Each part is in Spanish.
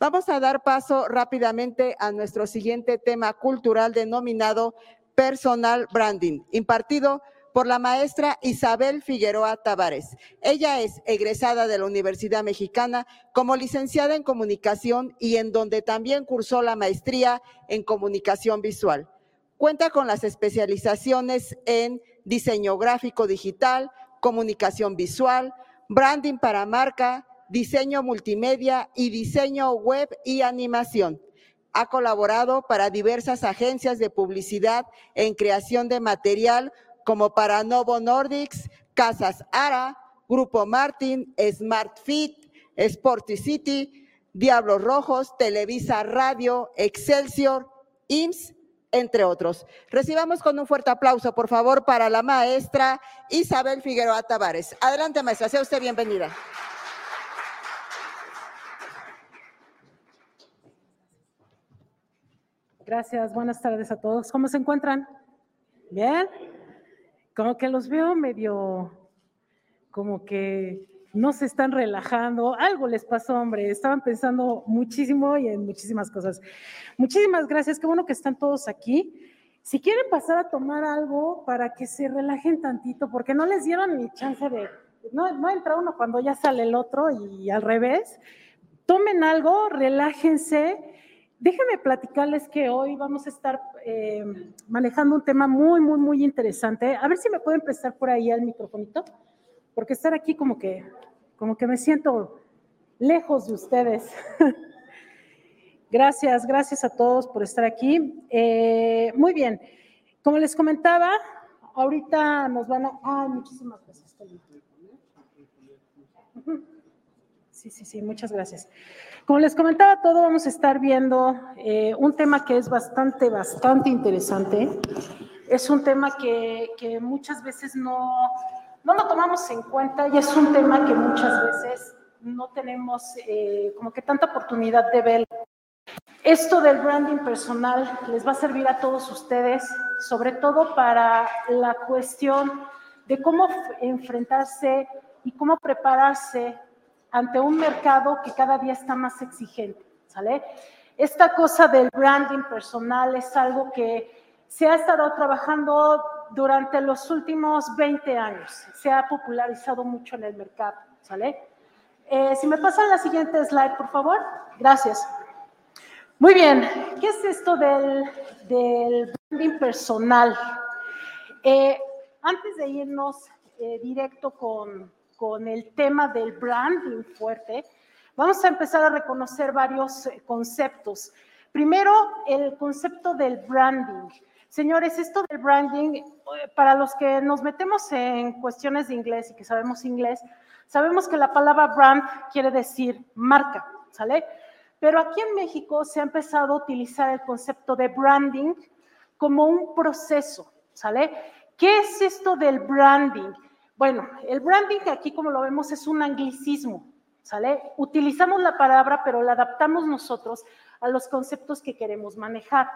Vamos a dar paso rápidamente a nuestro siguiente tema cultural denominado Personal Branding, impartido por la maestra Isabel Figueroa Tavares. Ella es egresada de la Universidad Mexicana como licenciada en comunicación y en donde también cursó la maestría en comunicación visual. Cuenta con las especializaciones en diseño gráfico digital, comunicación visual, branding para marca, diseño multimedia y diseño web y animación. Ha colaborado para diversas agencias de publicidad en creación de material como para Novo Nordics, Casas Ara, Grupo Martin, Smart Fit, Sporty City, Diablos Rojos, Televisa Radio, Excelsior, IMSS, entre otros. Recibamos con un fuerte aplauso, por favor, para la maestra Isabel Figueroa Tavares. Adelante, maestra, sea usted bienvenida. Gracias, buenas tardes a todos. ¿Cómo se encuentran? ¿Bien? Como que los veo medio, como que no se están relajando. Algo les pasó, hombre. Estaban pensando muchísimo y en muchísimas cosas. Muchísimas gracias. Qué bueno que están todos aquí. Si quieren pasar a tomar algo para que se relajen tantito, porque no les dieron ni chance de, no, no entra uno cuando ya sale el otro y al revés. Tomen algo, relájense Déjenme platicarles que hoy vamos a estar eh, manejando un tema muy, muy, muy interesante. A ver si me pueden prestar por ahí el microfonito, porque estar aquí como que, como que me siento lejos de ustedes. gracias, gracias a todos por estar aquí. Eh, muy bien, como les comentaba, ahorita nos van a... Ay, muchísimas gracias. Sí, sí, sí, muchas gracias. Como les comentaba todo, vamos a estar viendo eh, un tema que es bastante, bastante interesante. Es un tema que, que muchas veces no, no, lo tomamos en cuenta y es un tema que muchas veces no tenemos eh, como que tanta oportunidad de ver. Esto del branding personal les va a servir a todos ustedes, sobre todo para la cuestión de cómo enfrentarse y cómo prepararse ante un mercado que cada día está más exigente, ¿sale? Esta cosa del branding personal es algo que se ha estado trabajando durante los últimos 20 años, se ha popularizado mucho en el mercado, ¿sale? Eh, si me pasan la siguiente slide, por favor. Gracias. Muy bien, ¿qué es esto del, branding personal? Eh, antes de irnos eh, directo con, con el tema del branding fuerte, vamos a empezar a reconocer varios eh, conceptos. Primero, el concepto del branding. Señores, esto del branding, eh, para los que nos metemos en cuestiones de inglés y que sabemos inglés, sabemos que la palabra brand quiere decir marca, ¿sale? Pero aquí en México se ha empezado a utilizar el concepto de branding como un proceso, ¿sale? ¿Qué es esto del branding? Bueno, el branding aquí como lo vemos es un anglicismo, ¿sale? Utilizamos la palabra, pero la adaptamos nosotros a los conceptos que queremos manejar.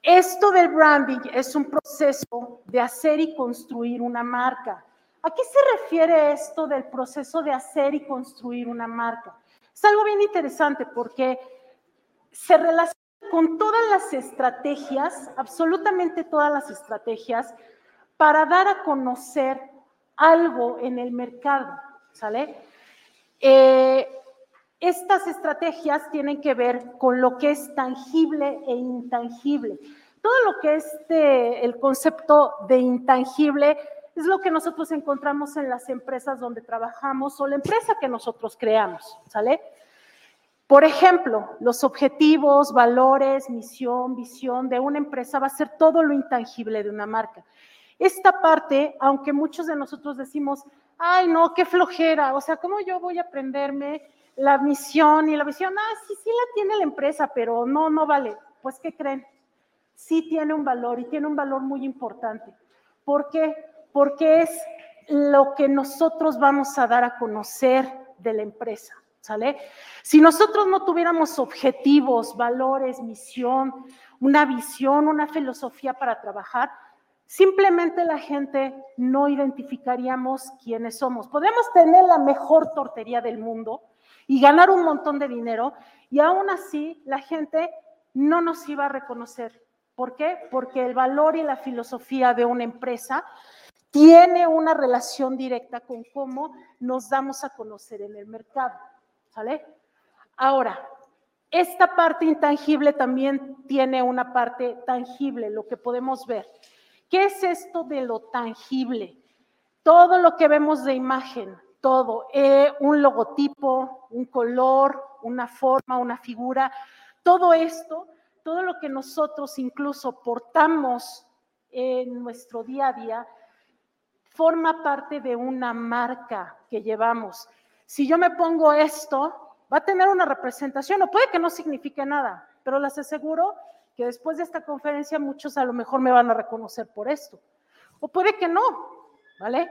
Esto del branding es un proceso de hacer y construir una marca. ¿A qué se refiere esto del proceso de hacer y construir una marca? Es algo bien interesante porque se relaciona con todas las estrategias, absolutamente todas las estrategias, para dar a conocer algo en el mercado, ¿sale? Eh, estas estrategias tienen que ver con lo que es tangible e intangible. Todo lo que es el concepto de intangible es lo que nosotros encontramos en las empresas donde trabajamos o la empresa que nosotros creamos, ¿sale? Por ejemplo, los objetivos, valores, misión, visión de una empresa va a ser todo lo intangible de una marca. Esta parte, aunque muchos de nosotros decimos, ay, no, qué flojera, o sea, ¿cómo yo voy a aprenderme la misión y la visión? Ah, sí, sí la tiene la empresa, pero no, no vale. Pues, ¿qué creen? Sí tiene un valor y tiene un valor muy importante. ¿Por qué? Porque es lo que nosotros vamos a dar a conocer de la empresa, ¿sale? Si nosotros no tuviéramos objetivos, valores, misión, una visión, una filosofía para trabajar, simplemente la gente no identificaríamos quiénes somos. Podemos tener la mejor tortería del mundo y ganar un montón de dinero y aún así la gente no nos iba a reconocer. ¿Por qué? Porque el valor y la filosofía de una empresa tiene una relación directa con cómo nos damos a conocer en el mercado. Ahora, esta parte intangible también tiene una parte tangible, lo que podemos ver. ¿Qué es esto de lo tangible? Todo lo que vemos de imagen, todo, eh, un logotipo, un color, una forma, una figura, todo esto, todo lo que nosotros incluso portamos en nuestro día a día, forma parte de una marca que llevamos. Si yo me pongo esto, va a tener una representación o puede que no signifique nada, pero les aseguro que después de esta conferencia muchos a lo mejor me van a reconocer por esto. O puede que no, ¿vale?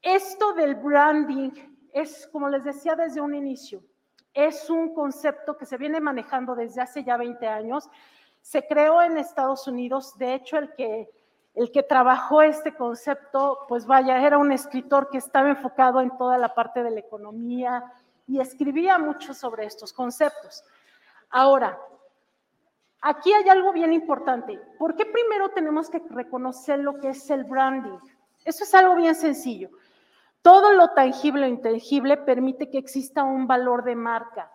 Esto del branding es, como les decía desde un inicio, es un concepto que se viene manejando desde hace ya 20 años. Se creó en Estados Unidos, de hecho el que, el que trabajó este concepto, pues vaya, era un escritor que estaba enfocado en toda la parte de la economía y escribía mucho sobre estos conceptos. Ahora, Aquí hay algo bien importante. ¿Por qué primero tenemos que reconocer lo que es el branding? Eso es algo bien sencillo. Todo lo tangible o intangible permite que exista un valor de marca.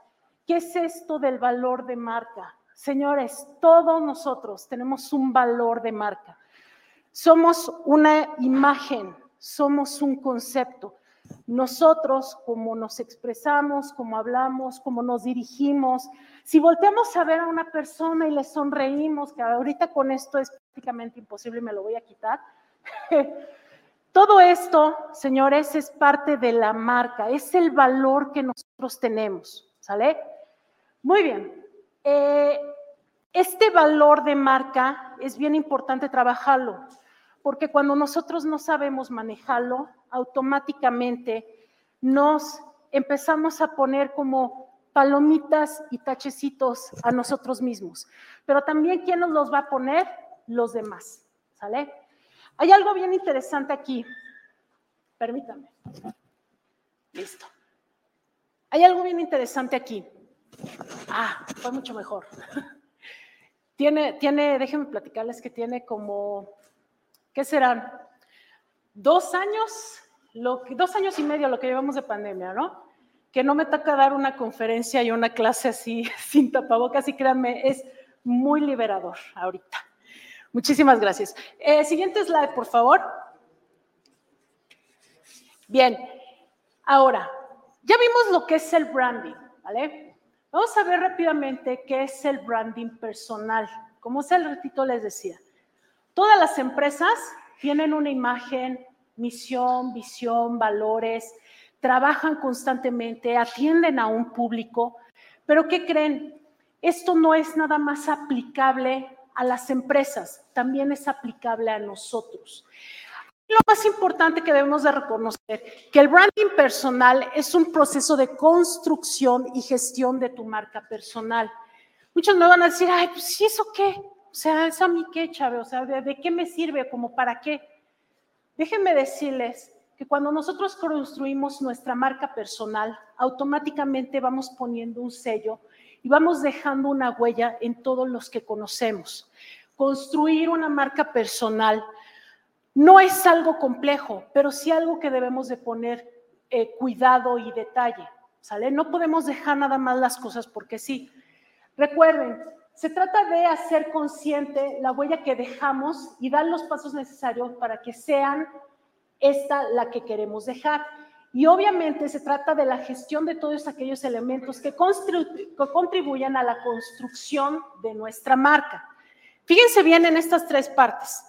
¿Qué es esto del valor de marca? Señores, todos nosotros tenemos un valor de marca. Somos una imagen, somos un concepto. Nosotros, como nos expresamos, como hablamos, como nos dirigimos, si volteamos a ver a una persona y le sonreímos, que ahorita con esto es prácticamente imposible me lo voy a quitar, todo esto, señores, es parte de la marca, es el valor que nosotros tenemos, ¿sale? Muy bien. Eh, este valor de marca es bien importante trabajarlo, porque cuando nosotros no sabemos manejarlo, automáticamente nos empezamos a poner como palomitas y tachecitos a nosotros mismos. Pero también, ¿quién nos los va a poner? Los demás. ¿Sale? Hay algo bien interesante aquí. Permítame. Listo. Hay algo bien interesante aquí. Ah, fue mucho mejor. Tiene, tiene, déjenme platicarles que tiene como, ¿qué serán? Dos años, lo, dos años y medio lo que llevamos de pandemia, ¿no? Que no me toca dar una conferencia y una clase así sin tapabocas y créanme, es muy liberador ahorita. Muchísimas gracias. Eh, siguiente slide, por favor. Bien, ahora, ya vimos lo que es el branding, ¿vale? Vamos a ver rápidamente qué es el branding personal. Como hace el ratito les decía, todas las empresas tienen una imagen, misión, visión, valores, trabajan constantemente, atienden a un público, pero ¿qué creen? Esto no es nada más aplicable a las empresas, también es aplicable a nosotros. Lo más importante que debemos de reconocer, que el branding personal es un proceso de construcción y gestión de tu marca personal. Muchos me van a decir, ay, pues sí, ¿eso qué? Sea, ¿eso a mí qué, Chávez? O sea, ¿de, qué me sirve? ¿Como para qué? Déjenme decirles que cuando nosotros construimos nuestra marca personal, automáticamente vamos poniendo un sello y vamos dejando una huella en todos los que conocemos. Construir una marca personal no es algo complejo, pero sí algo que debemos de poner eh, cuidado y detalle, ¿sale? No podemos dejar nada más las cosas porque sí. Recuerden, se trata de hacer consciente la huella que dejamos y dar los pasos necesarios para que sean esta la que queremos dejar. Y obviamente se trata de la gestión de todos aquellos elementos que, contribuyan a la construcción de nuestra marca. Fíjense bien en estas tres partes.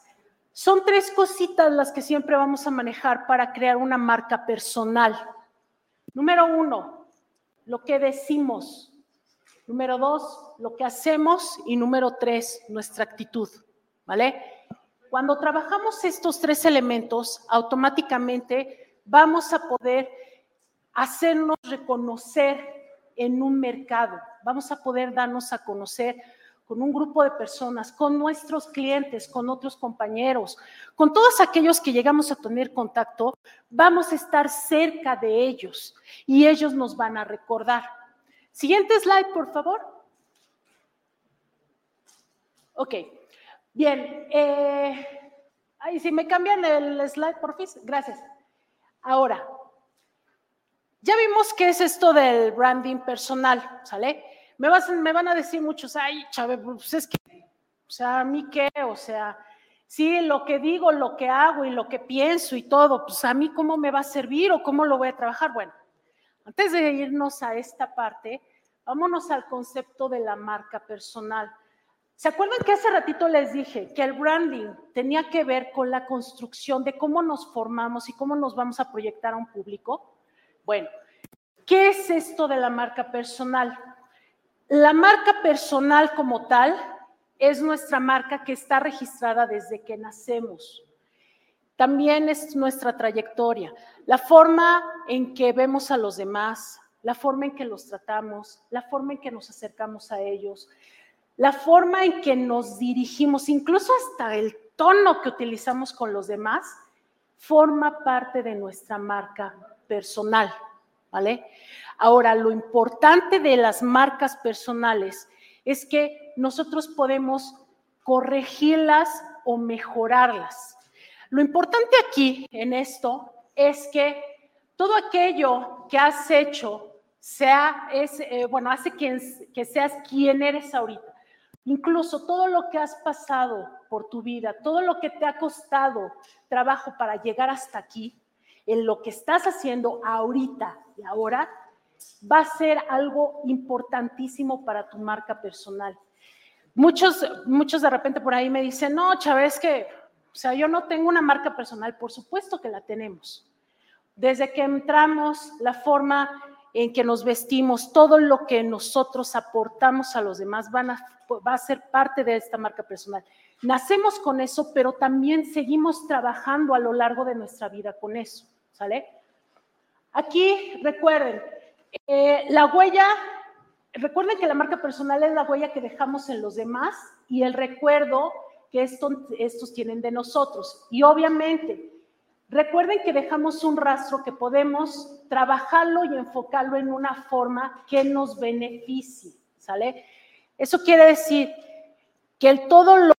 Son tres cositas las que siempre vamos a manejar para crear una marca personal. Número uno, lo que decimos. Número dos, lo que hacemos. Y número tres, nuestra actitud. ¿Vale? Cuando trabajamos estos tres elementos, automáticamente vamos a poder hacernos reconocer en un mercado. Vamos a poder darnos a conocer con un grupo de personas, con nuestros clientes, con otros compañeros, con todos aquellos que llegamos a tener contacto, vamos a estar cerca de ellos y ellos nos van a recordar. Siguiente slide, por favor. Ok, bien. Eh, ahí si me cambian el slide, por fin, gracias. Ahora, ya vimos qué es esto del branding personal, ¿sale? Me, me van a decir muchos, ay, Chávez, pues es que, o sea, ¿a mí qué? O sea, sí, lo que digo, lo que hago y lo que pienso y todo, pues a mí cómo me va a servir o cómo lo voy a trabajar. Bueno, antes de irnos a esta parte, vámonos al concepto de la marca personal. ¿Se acuerdan que hace ratito les dije que el branding tenía que ver con la construcción de cómo nos formamos y cómo nos vamos a proyectar a un público? Bueno, ¿qué es esto de la marca personal? La marca personal como tal es nuestra marca que está registrada desde que nacemos. También es nuestra trayectoria, la forma en que vemos a los demás, la forma en que los tratamos, la forma en que nos acercamos a ellos, la forma en que nos dirigimos, incluso hasta el tono que utilizamos con los demás, forma parte de nuestra marca personal, ¿vale? Ahora, lo importante de las marcas personales es que nosotros podemos corregirlas o mejorarlas. Lo importante aquí en esto es que todo aquello que has hecho sea, es, eh, bueno, hace que, que seas quien eres ahorita. Incluso todo lo que has pasado por tu vida, todo lo que te ha costado trabajo para llegar hasta aquí, en lo que estás haciendo ahorita y ahora, va a ser algo importantísimo para tu marca personal. Muchos, muchos de repente por ahí me dicen, no, Chávez, que, o sea, yo no tengo una marca personal. Por supuesto que la tenemos. Desde que entramos, la forma en que nos vestimos, todo lo que nosotros aportamos a los demás va a ser parte de esta marca personal. Nacemos con eso, pero también seguimos trabajando a lo largo de nuestra vida con eso, ¿sale? Aquí, recuerden, eh, la huella, recuerden que la marca personal es la huella que dejamos en los demás y el recuerdo que estos tienen de nosotros. Y obviamente, recuerden que dejamos un rastro que podemos trabajarlo y enfocarlo en una forma que nos beneficie, ¿sale? Eso quiere decir que el todo lo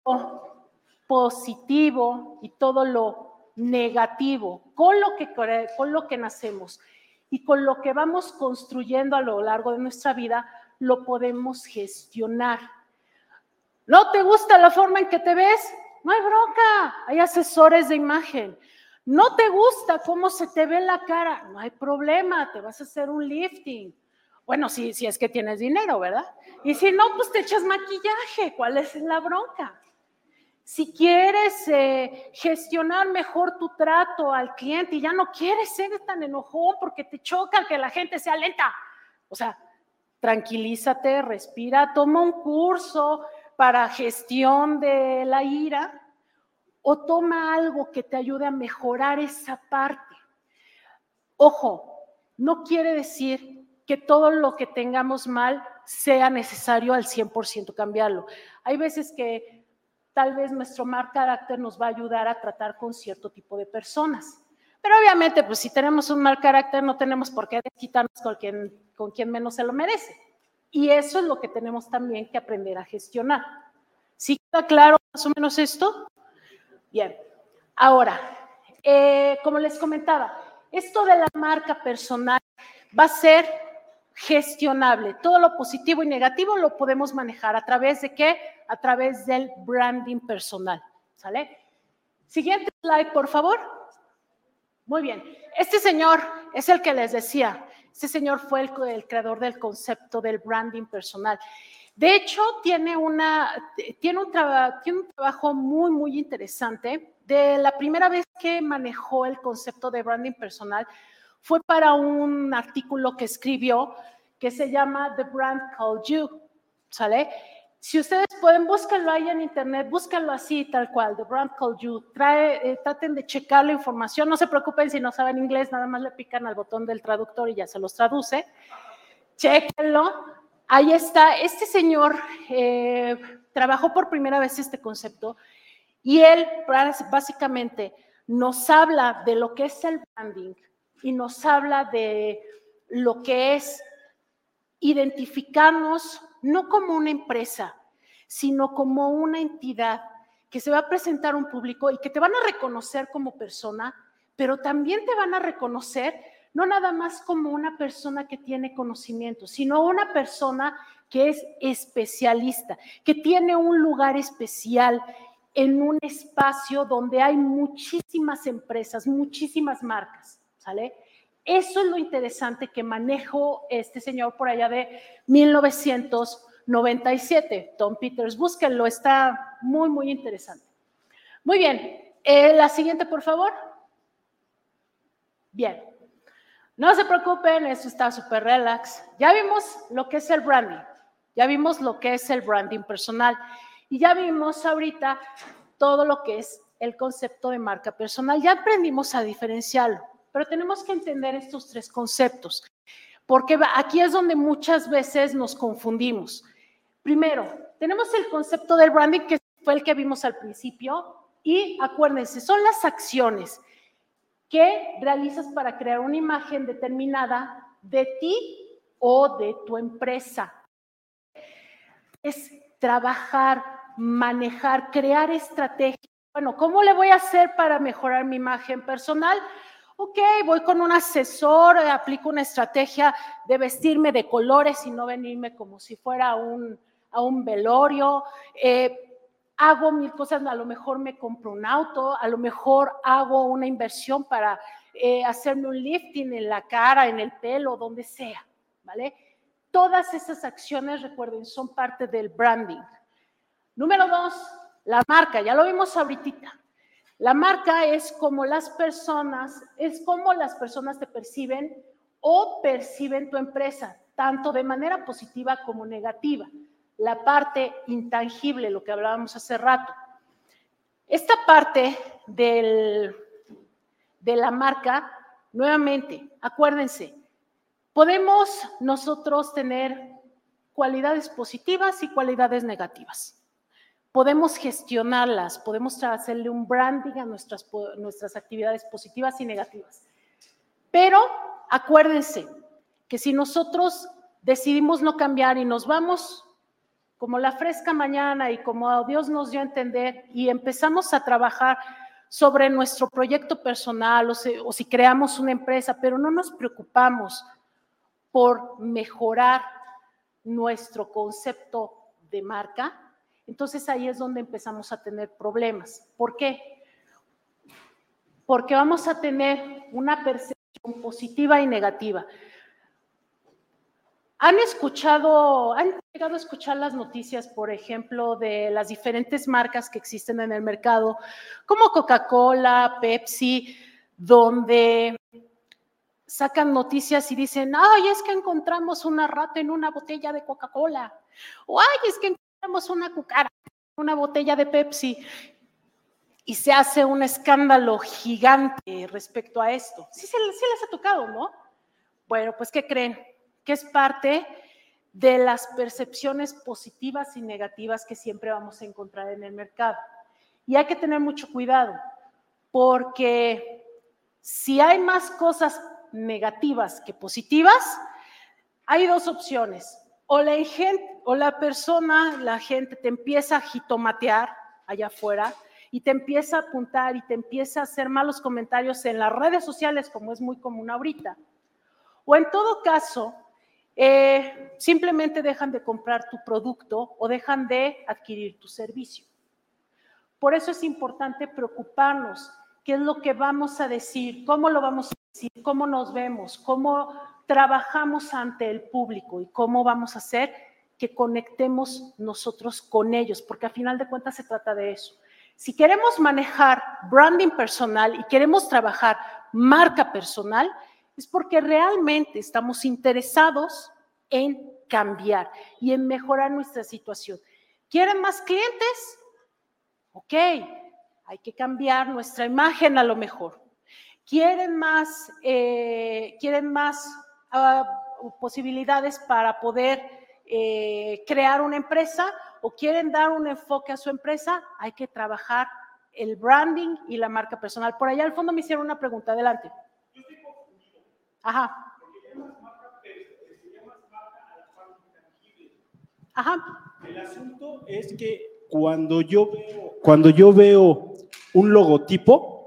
positivo y todo lo negativo con lo que, con lo que nacemos y con lo que vamos construyendo a lo largo de nuestra vida, lo podemos gestionar. ¿No te gusta la forma en que te ves? No hay bronca, hay asesores de imagen. ¿No te gusta cómo se te ve la cara? No hay problema, te vas a hacer un lifting. Bueno, si, es que tienes dinero, ¿verdad? Y si no, pues te echas maquillaje. ¿Cuál es la bronca? Si quieres eh, gestionar mejor tu trato al cliente y ya no quieres ser tan enojón porque te choca que la gente sea lenta, o sea, tranquilízate, respira, toma un curso para gestión de la ira o toma algo que te ayude a mejorar esa parte. Ojo, no quiere decir que todo lo que tengamos mal sea necesario al 100% cambiarlo. Hay veces que tal vez nuestro mal carácter nos va a ayudar a tratar con cierto tipo de personas. Pero obviamente, pues si tenemos un mal carácter, no tenemos por qué desquitarnos con quien, con quien menos se lo merece. Y eso es lo que tenemos también que aprender a gestionar. ¿Sí queda claro más o menos esto? Bien. Ahora, eh, como les comentaba, esto de la marca personal va a ser gestionable. Todo lo positivo y negativo lo podemos manejar a través de qué? A través del branding personal. ¿Sale? Siguiente slide, por favor. Muy bien. Este señor es el que les decía. Este señor fue el, creador del concepto del branding personal. De hecho, tiene, una, tiene, un tiene un trabajo muy, muy interesante. De la primera vez que manejó el concepto de branding personal, fue para un artículo que escribió que se llama The Brand Called You, ¿sale? Si ustedes pueden, búsquenlo ahí en internet, búsquenlo así, tal cual, The Brand Called You. Trae, eh, traten de checar la información, no se preocupen si no saben inglés, nada más le pican al botón del traductor y ya se los traduce. Chequenlo. Ahí está, este señor eh, trabajó por primera vez este concepto y él básicamente nos habla de lo que es el branding y nos habla de lo que es identificarnos no como una empresa, sino como una entidad que se va a presentar a un público y que te van a reconocer como persona, pero también te van a reconocer no nada más como una persona que tiene conocimiento, sino una persona que es especialista, que tiene un lugar especial en un espacio donde hay muchísimas empresas, muchísimas marcas, ¿sale? Eso es lo interesante que manejó este señor por allá de 1997, Tom Peters. Búsquenlo, está muy, muy interesante. Muy bien, eh, la siguiente, por favor. Bien, no se preocupen, esto está súper relax. Ya vimos lo que es el branding, ya vimos lo que es el branding personal y ya vimos ahorita todo lo que es el concepto de marca personal. Ya aprendimos a diferenciarlo. Pero tenemos que entender estos tres conceptos, porque aquí es donde muchas veces nos confundimos. Primero, tenemos el concepto del branding, que fue el que vimos al principio, y acuérdense, son las acciones que realizas para crear una imagen determinada de ti o de tu empresa. Es trabajar, manejar, crear estrategias. Bueno, ¿cómo le voy a hacer para mejorar mi imagen personal? ok, voy con un asesor, aplico una estrategia de vestirme de colores y no venirme como si fuera un, a un velorio. Eh, hago mil cosas, a lo mejor me compro un auto, a lo mejor hago una inversión para eh, hacerme un lifting en la cara, en el pelo, donde sea, ¿vale? Todas esas acciones, recuerden, son parte del branding. Número dos, la marca, ya lo vimos ahorita. La marca es como las personas, es como las personas te perciben o perciben tu empresa, tanto de manera positiva como negativa. La parte intangible, lo que hablábamos hace rato. Esta parte del, de la marca, nuevamente, acuérdense, podemos nosotros tener cualidades positivas y cualidades negativas podemos gestionarlas, podemos hacerle un branding a nuestras, nuestras actividades positivas y negativas. Pero acuérdense que si nosotros decidimos no cambiar y nos vamos como la fresca mañana y como Dios nos dio a entender y empezamos a trabajar sobre nuestro proyecto personal o, o si creamos una empresa, pero no nos preocupamos por mejorar nuestro concepto de marca, entonces ahí es donde empezamos a tener problemas. ¿Por qué? Porque vamos a tener una percepción positiva y negativa. ¿Han escuchado, han llegado a escuchar las noticias, por ejemplo, de las diferentes marcas que existen en el mercado, como Coca-Cola, Pepsi, donde sacan noticias y dicen, ay, es que encontramos una rata en una botella de Coca-Cola, o ay, es que tenemos una cucara, una botella de Pepsi y se hace un escándalo gigante respecto a esto. Sí, sí, les ha tocado, ¿no? Bueno, pues ¿qué creen? Que es parte de las percepciones positivas y negativas que siempre vamos a encontrar en el mercado. Y hay que tener mucho cuidado, porque si hay más cosas negativas que positivas, hay dos opciones o la, gente, o la persona, la gente te empieza a jitomatear allá afuera y te empieza a apuntar y te empieza a hacer malos comentarios en las redes sociales, como es muy común ahorita. O en todo caso, eh, simplemente dejan de comprar tu producto o dejan de adquirir tu servicio. Por eso es importante preocuparnos qué es lo que vamos a decir, cómo lo vamos a decir, cómo nos vemos, cómo trabajamos ante el público y cómo vamos a hacer que conectemos nosotros con ellos, porque a final de cuentas se trata de eso. Si queremos manejar branding personal y queremos trabajar marca personal, es porque realmente estamos interesados en cambiar y en mejorar nuestra situación. ¿Quieren más clientes? Ok, hay que cambiar nuestra imagen a lo mejor. ¿Quieren más, eh, ¿quieren más posibilidades para poder eh, crear una empresa o quieren dar un enfoque a su empresa, hay que trabajar el branding y la marca personal. Por allá al fondo me hicieron una pregunta, adelante. Ajá. Ajá. El asunto es que cuando yo, cuando yo veo un logotipo,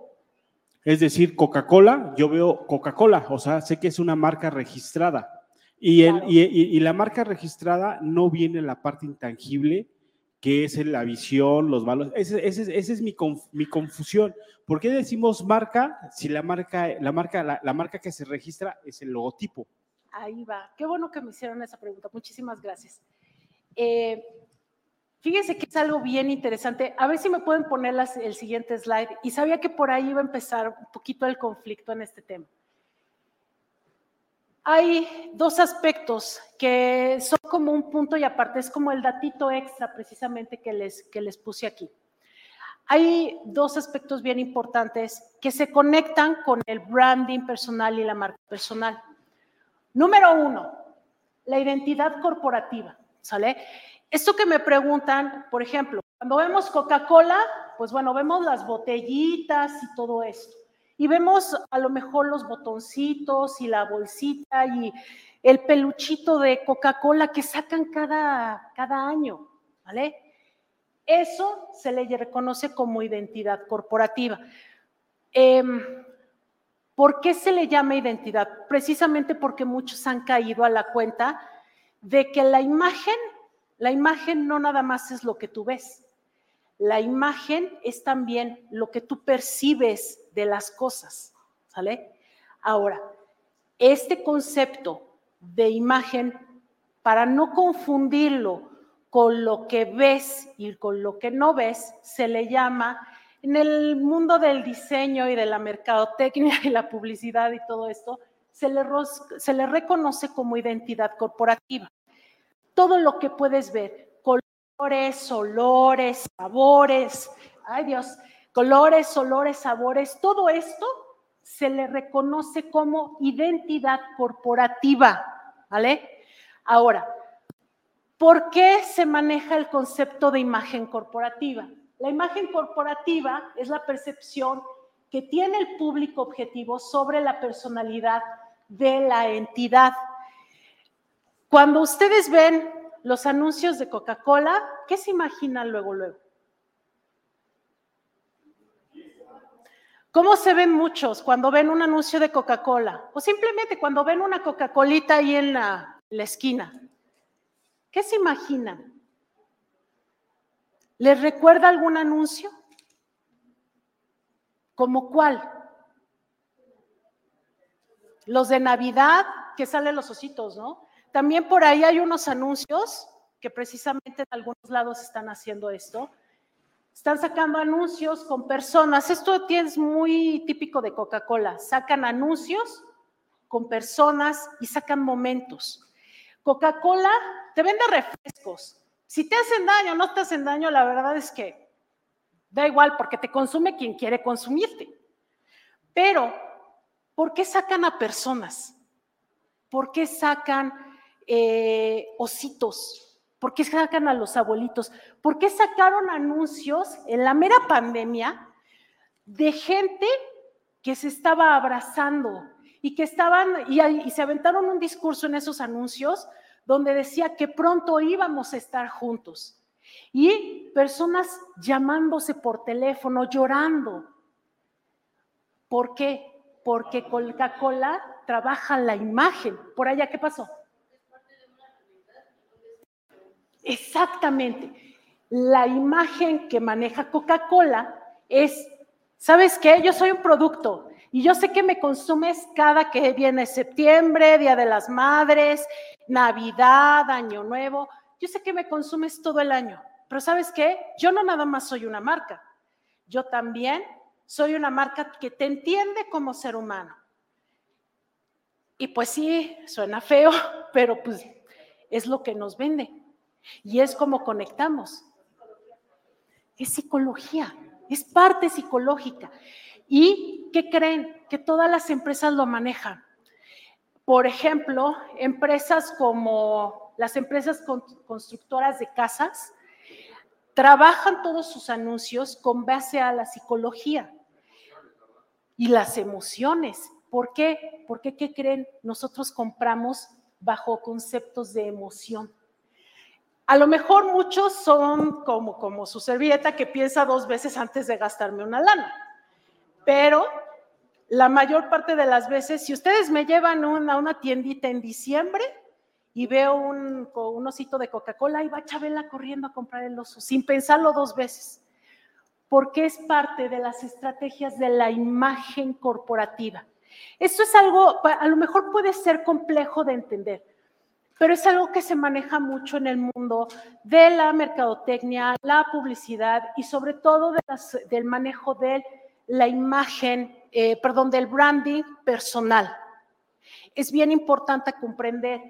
es decir, Coca-Cola, yo veo Coca-Cola, o sea, sé que es una marca registrada. Y, el, y, la marca registrada no viene en la parte intangible, que es la visión, los valores. Esa es mi, mi, confusión. ¿Por qué decimos marca si la marca, la, marca, la, marca que se registra es el logotipo? Ahí va. Qué bueno que me hicieron esa pregunta. Muchísimas gracias. Eh, fíjense que es algo bien interesante. A ver si me pueden poner el siguiente slide. Y sabía que por ahí iba a empezar un poquito el conflicto en este tema hay dos aspectos que son como un punto y aparte, es como el datito extra precisamente que les, que les puse aquí. Hay dos aspectos bien importantes que se conectan con el branding personal y la marca personal. Número uno, la identidad corporativa, ¿sale? Esto que me preguntan, por ejemplo, cuando vemos Coca-Cola, pues bueno, vemos las botellitas y todo esto y vemos a lo mejor los botoncitos y la bolsita y el peluchito de Coca-Cola que sacan cada, cada año, ¿vale? Eso se le reconoce como identidad corporativa. Em, ¿Por qué se le llama identidad? Precisamente porque muchos han caído a la cuenta de que la imagen, la imagen no nada más es lo que tú ves, la imagen es también lo que tú percibes de las cosas, ¿sale? Ahora, este concepto de imagen, para no confundirlo con lo que ves y con lo que no ves, se le llama, en el mundo del diseño y de la mercadotecnia y la publicidad y todo esto, se le, reconoce como identidad corporativa. Todo lo que puedes ver, colores, olores, sabores, ay Dios, colores, olores, sabores, todo esto se le reconoce como identidad corporativa, ¿vale? Ahora, ¿por qué se maneja el concepto de imagen corporativa? La imagen corporativa es la percepción que tiene el público objetivo sobre la personalidad de la entidad. Cuando ustedes ven los anuncios de Coca-Cola, ¿qué se imaginan luego, luego? ¿Cómo se ven muchos cuando ven un anuncio de Coca-Cola? O simplemente cuando ven una Coca-Colita ahí en la, la, esquina. ¿Qué se imaginan? ¿Les recuerda algún anuncio? ¿Como cuál? Los de Navidad, que salen los ositos, ¿no? También por ahí hay unos anuncios que precisamente en algunos lados están haciendo esto. Están sacando anuncios con personas. Esto es muy típico de Coca-Cola. Sacan anuncios con personas y sacan momentos. Coca-Cola te vende refrescos. Si te hacen daño o no te hacen daño, la verdad es que da igual porque te consume quien quiere consumirte. Pero, ¿por qué sacan a personas? ¿Por qué sacan eh, ositos? ¿Por qué sacan a los abuelitos? ¿Por qué sacaron anuncios en la mera pandemia de gente que se estaba abrazando y que estaban y, y se aventaron un discurso en esos anuncios donde decía que pronto íbamos a estar juntos? Y personas llamándose por teléfono, llorando. ¿Por qué? Porque Coca-Cola trabaja la imagen. Por allá, ¿qué pasó? Exactamente. La imagen que maneja Coca-Cola es, ¿sabes qué? Yo soy un producto y yo sé que me consumes cada que viene septiembre, Día de las Madres, Navidad, Año Nuevo. Yo sé que me consumes todo el año, pero ¿sabes qué? Yo no nada más soy una marca. Yo también soy una marca que te entiende como ser humano. Y pues sí, suena feo, pero pues es lo que nos vende. Y es como conectamos. Es psicología, es parte psicológica. ¿Y qué creen? Que todas las empresas lo manejan. Por ejemplo, empresas como las empresas constructoras de casas trabajan todos sus anuncios con base a la psicología y las emociones. ¿Por qué? Porque, ¿qué creen? Nosotros compramos bajo conceptos de emoción. A lo mejor muchos son como, como su servilleta que piensa dos veces antes de gastarme una lana, pero la mayor parte de las veces, si ustedes me llevan a una tiendita en diciembre y veo un, un osito de Coca-Cola, y va Chabela corriendo a comprar el oso, sin pensarlo dos veces, porque es parte de las estrategias de la imagen corporativa. Esto es algo, a lo mejor puede ser complejo de entender, pero es algo que se maneja mucho en el mundo de la mercadotecnia, la publicidad y sobre todo del manejo de la imagen, eh, perdón, del branding personal. Es bien importante comprender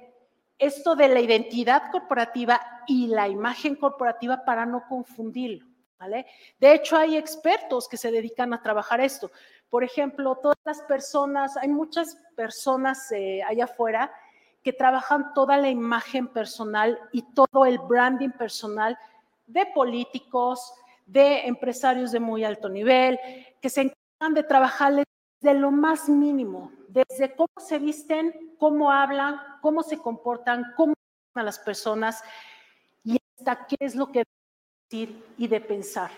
esto de la identidad corporativa y la imagen corporativa para no confundirlo. ¿Vale? De hecho, hay expertos que se dedican a trabajar esto. Por ejemplo, todas las personas, hay muchas personas eh, allá afuera que trabajan toda la imagen personal y todo el branding personal de políticos, de empresarios de muy alto nivel, que se encargan de trabajar desde lo más mínimo, desde cómo se visten, cómo hablan, cómo se comportan, cómo a las personas y hasta qué es lo que decir y de pensar.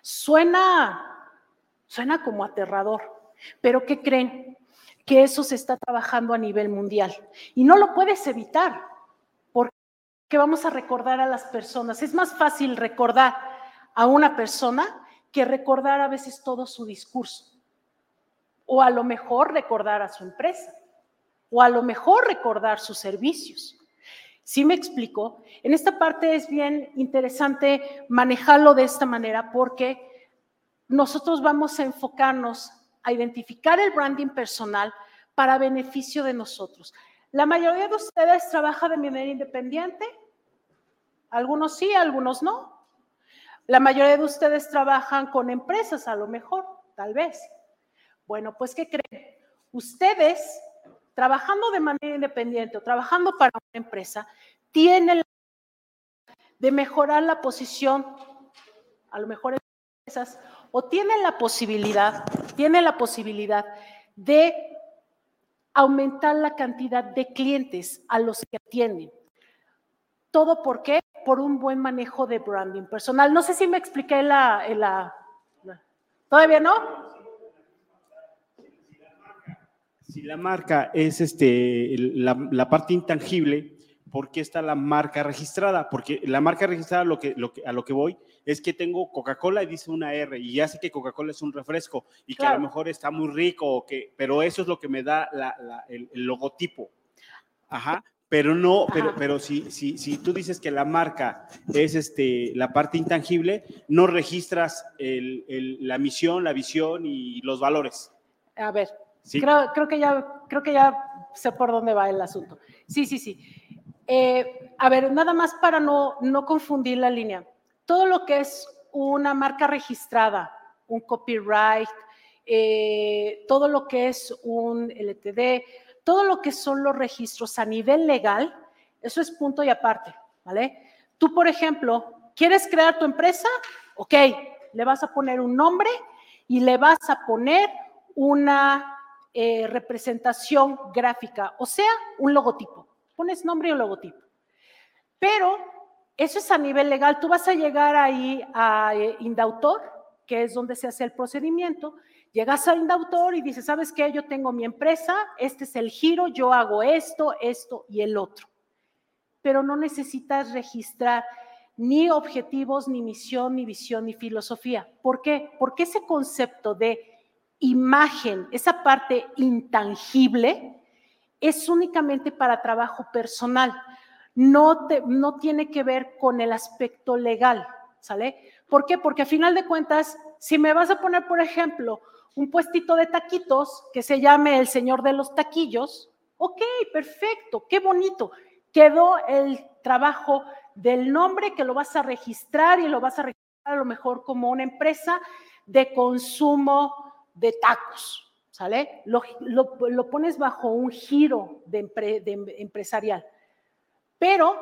Suena, suena como aterrador, pero ¿qué creen? que eso se está trabajando a nivel mundial. Y no lo puedes evitar, porque vamos a recordar a las personas. Es más fácil recordar a una persona que recordar a veces todo su discurso. O a lo mejor recordar a su empresa. O a lo mejor recordar sus servicios. ¿Sí me explico? En esta parte es bien interesante manejarlo de esta manera porque nosotros vamos a enfocarnos a identificar el branding personal para beneficio de nosotros. La mayoría de ustedes trabaja de manera independiente. Algunos sí, algunos no. La mayoría de ustedes trabajan con empresas, a lo mejor, tal vez. Bueno, pues ¿qué creen? Ustedes, trabajando de manera independiente o trabajando para una empresa, tienen la de mejorar la posición, a lo mejor empresas, o tienen la posibilidad, tienen la posibilidad de aumentar la cantidad de clientes a los que atienden. ¿Todo por qué? Por un buen manejo de branding personal. No sé si me expliqué la... la, ¿Todavía no? Si la marca es este, la parte intangible, ¿por qué está la marca registrada? Porque la marca registrada lo que, lo que, a lo que voy es que tengo Coca-Cola y dice una R y ya sé que Coca-Cola es un refresco y que a lo mejor está muy rico, que, pero eso es lo que me da el, logotipo. Ajá. Pero no, pero, pero si, si, si tú dices que la marca es este, la parte intangible, no registras la misión, la visión y los valores. A ver, creo, creo, que ya, creo que ya sé por dónde va el asunto. Sí, sí, sí. Eh, a ver, nada más para no, no confundir la línea. Todo lo que es una marca registrada, un copyright, eh, todo lo que es un LTD, todo lo que son los registros a nivel legal, eso es punto y aparte, ¿vale? Tú, por ejemplo, ¿quieres crear tu empresa? Ok, le vas a poner un nombre y le vas a poner una eh, representación gráfica, o sea, un logotipo pones nombre y logotipo. Pero eso es a nivel legal. Tú vas a llegar ahí a eh, Indautor, que es donde se hace el procedimiento. Llegas a Indautor y dices, ¿sabes qué? Yo tengo mi empresa, este es el giro, yo hago esto, esto y el otro. Pero no necesitas registrar ni objetivos, ni misión, ni visión, ni filosofía. ¿Por qué? Porque ese concepto de imagen, esa parte intangible, es únicamente para trabajo personal, no, no tiene que ver con el aspecto legal, ¿sale? ¿Por qué? Porque a final de cuentas, si me vas a poner, por ejemplo, un puestito de taquitos que se llame el señor de los taquillos, ok, perfecto, qué bonito. Quedó el trabajo del nombre que lo vas a registrar y lo vas a registrar a lo mejor como una empresa de consumo de tacos, ¿sale? Lo, pones bajo un giro de, empresarial. Pero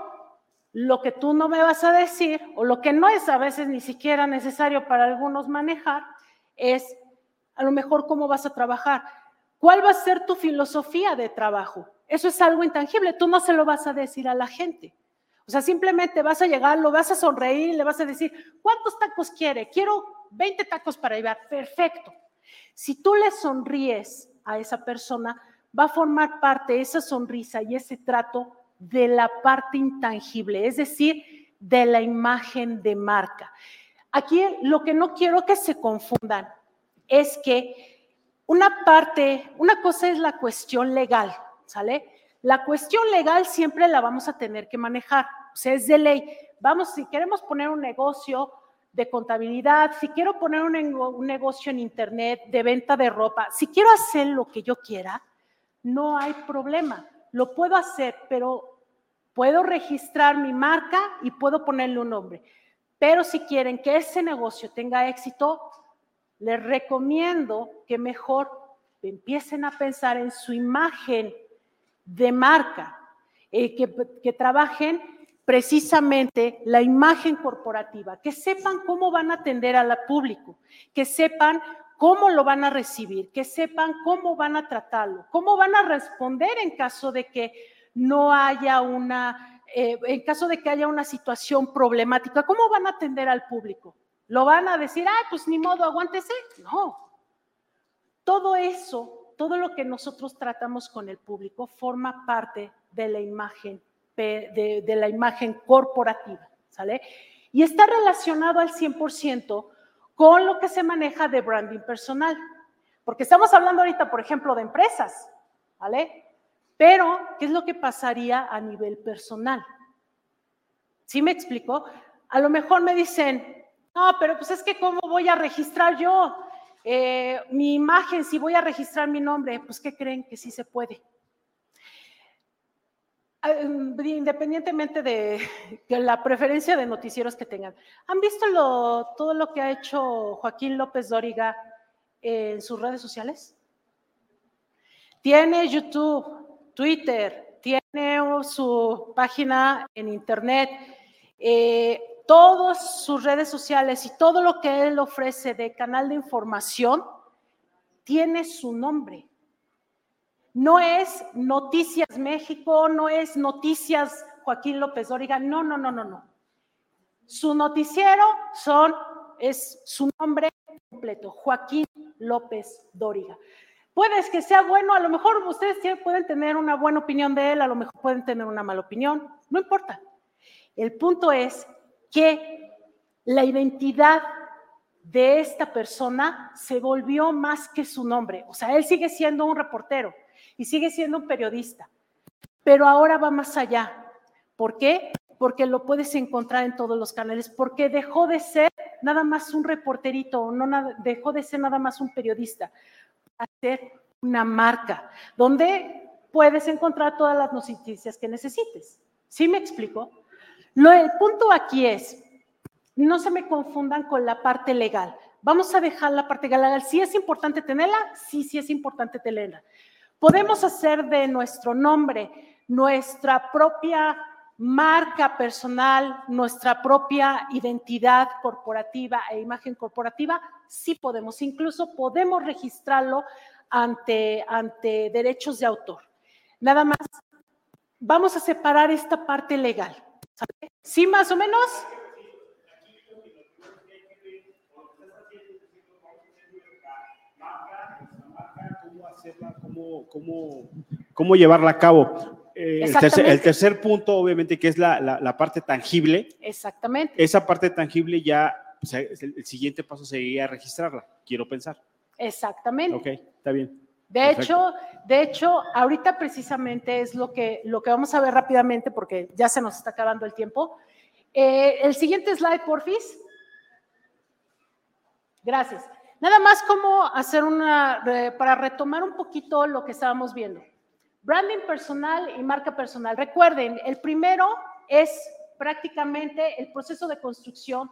lo que tú no me vas a decir, o lo que no es a veces ni siquiera necesario para algunos manejar, es a lo mejor cómo vas a trabajar. ¿Cuál va a ser tu filosofía de trabajo? Eso es algo intangible, tú no se lo vas a decir a la gente. O sea, simplemente vas a llegar, lo vas a sonreír, le vas a decir, ¿cuántos tacos quiere? Quiero 20 tacos para llevar. Perfecto. Si tú le sonríes a esa persona, va a formar parte esa sonrisa y ese trato de la parte intangible, es decir, de la imagen de marca. Aquí lo que no quiero que se confundan es que una parte, una cosa es la cuestión legal, ¿sale? La cuestión legal siempre la vamos a tener que manejar, o sea, es de ley. Vamos, si queremos poner un negocio de contabilidad, si quiero poner un, un negocio en internet de venta de ropa, si quiero hacer lo que yo quiera, no hay problema lo puedo hacer, pero puedo registrar mi marca y puedo ponerle un nombre. Pero si quieren que ese negocio tenga éxito, les recomiendo que mejor empiecen a pensar en su imagen de marca, eh, que, trabajen precisamente la imagen corporativa, que sepan cómo van a atender al público, que sepan cómo lo van a recibir, que sepan cómo van a tratarlo, cómo van a responder en caso de que no haya una, eh, en caso de que haya una situación problemática, cómo van a atender al público. ¿Lo van a decir, ah, pues ni modo, aguántese? No. Todo eso, todo lo que nosotros tratamos con el público forma parte de la imagen, de, de la imagen corporativa, ¿sale? Y está relacionado al 100% con lo que se maneja de branding personal. Porque estamos hablando ahorita, por ejemplo, de empresas, ¿vale? Pero, ¿qué es lo que pasaría a nivel personal? ¿Sí me explico? A lo mejor me dicen, no, pero pues es que ¿cómo voy a registrar yo eh, mi imagen si voy a registrar mi nombre? Pues ¿qué creen que sí se puede? Ah, em, independientemente de, la preferencia de noticieros que tengan, ¿han visto todo lo que ha hecho Joaquín López Dóriga en sus redes sociales? Tiene YouTube, Twitter, tiene su página en Internet, eh, todas sus redes sociales y todo lo que él ofrece de canal de información tiene su nombre. No es Noticias México, no es Noticias Joaquín López Dóriga, no, no, no, no, no. Su noticiero son, es su nombre completo, Joaquín López Dóriga. Puede que sea bueno, a lo mejor ustedes pueden tener una buena opinión de él, a lo mejor pueden tener una mala opinión, no importa. El punto es que la identidad de esta persona se volvió más que su nombre. O sea, él sigue siendo un reportero, y sigue siendo un periodista, pero ahora va más allá. ¿Por qué? Porque lo puedes encontrar en todos los canales, porque dejó de ser nada más un reporterito, no dejó de ser nada más un periodista, a ser una marca, donde puedes encontrar todas las noticias que necesites. ¿Sí me explico? Lo, el punto aquí es, no se me confundan con la parte legal. Vamos a dejar la parte legal. Si es importante tenerla, sí, sí es importante tenerla. Podemos hacer de nuestro nombre nuestra propia marca personal, nuestra propia identidad corporativa e imagen corporativa, sí podemos, incluso podemos registrarlo ante, ante derechos de autor. Nada más, vamos a separar esta parte legal. ¿Sí, más o menos? cómo, llevarla a cabo. Eh, el, tercer, punto, obviamente, que es la, parte tangible. Exactamente. Esa parte tangible ya, el, siguiente paso sería registrarla, quiero pensar. Exactamente. Ok, está bien. De hecho, de hecho, ahorita precisamente es lo que, lo que vamos a ver rápidamente porque ya se nos está acabando el tiempo. Eh, el siguiente slide, porfis. Gracias. Nada más como hacer una, para retomar un poquito lo que estábamos viendo. Branding personal y marca personal. Recuerden, el primero es prácticamente el proceso de construcción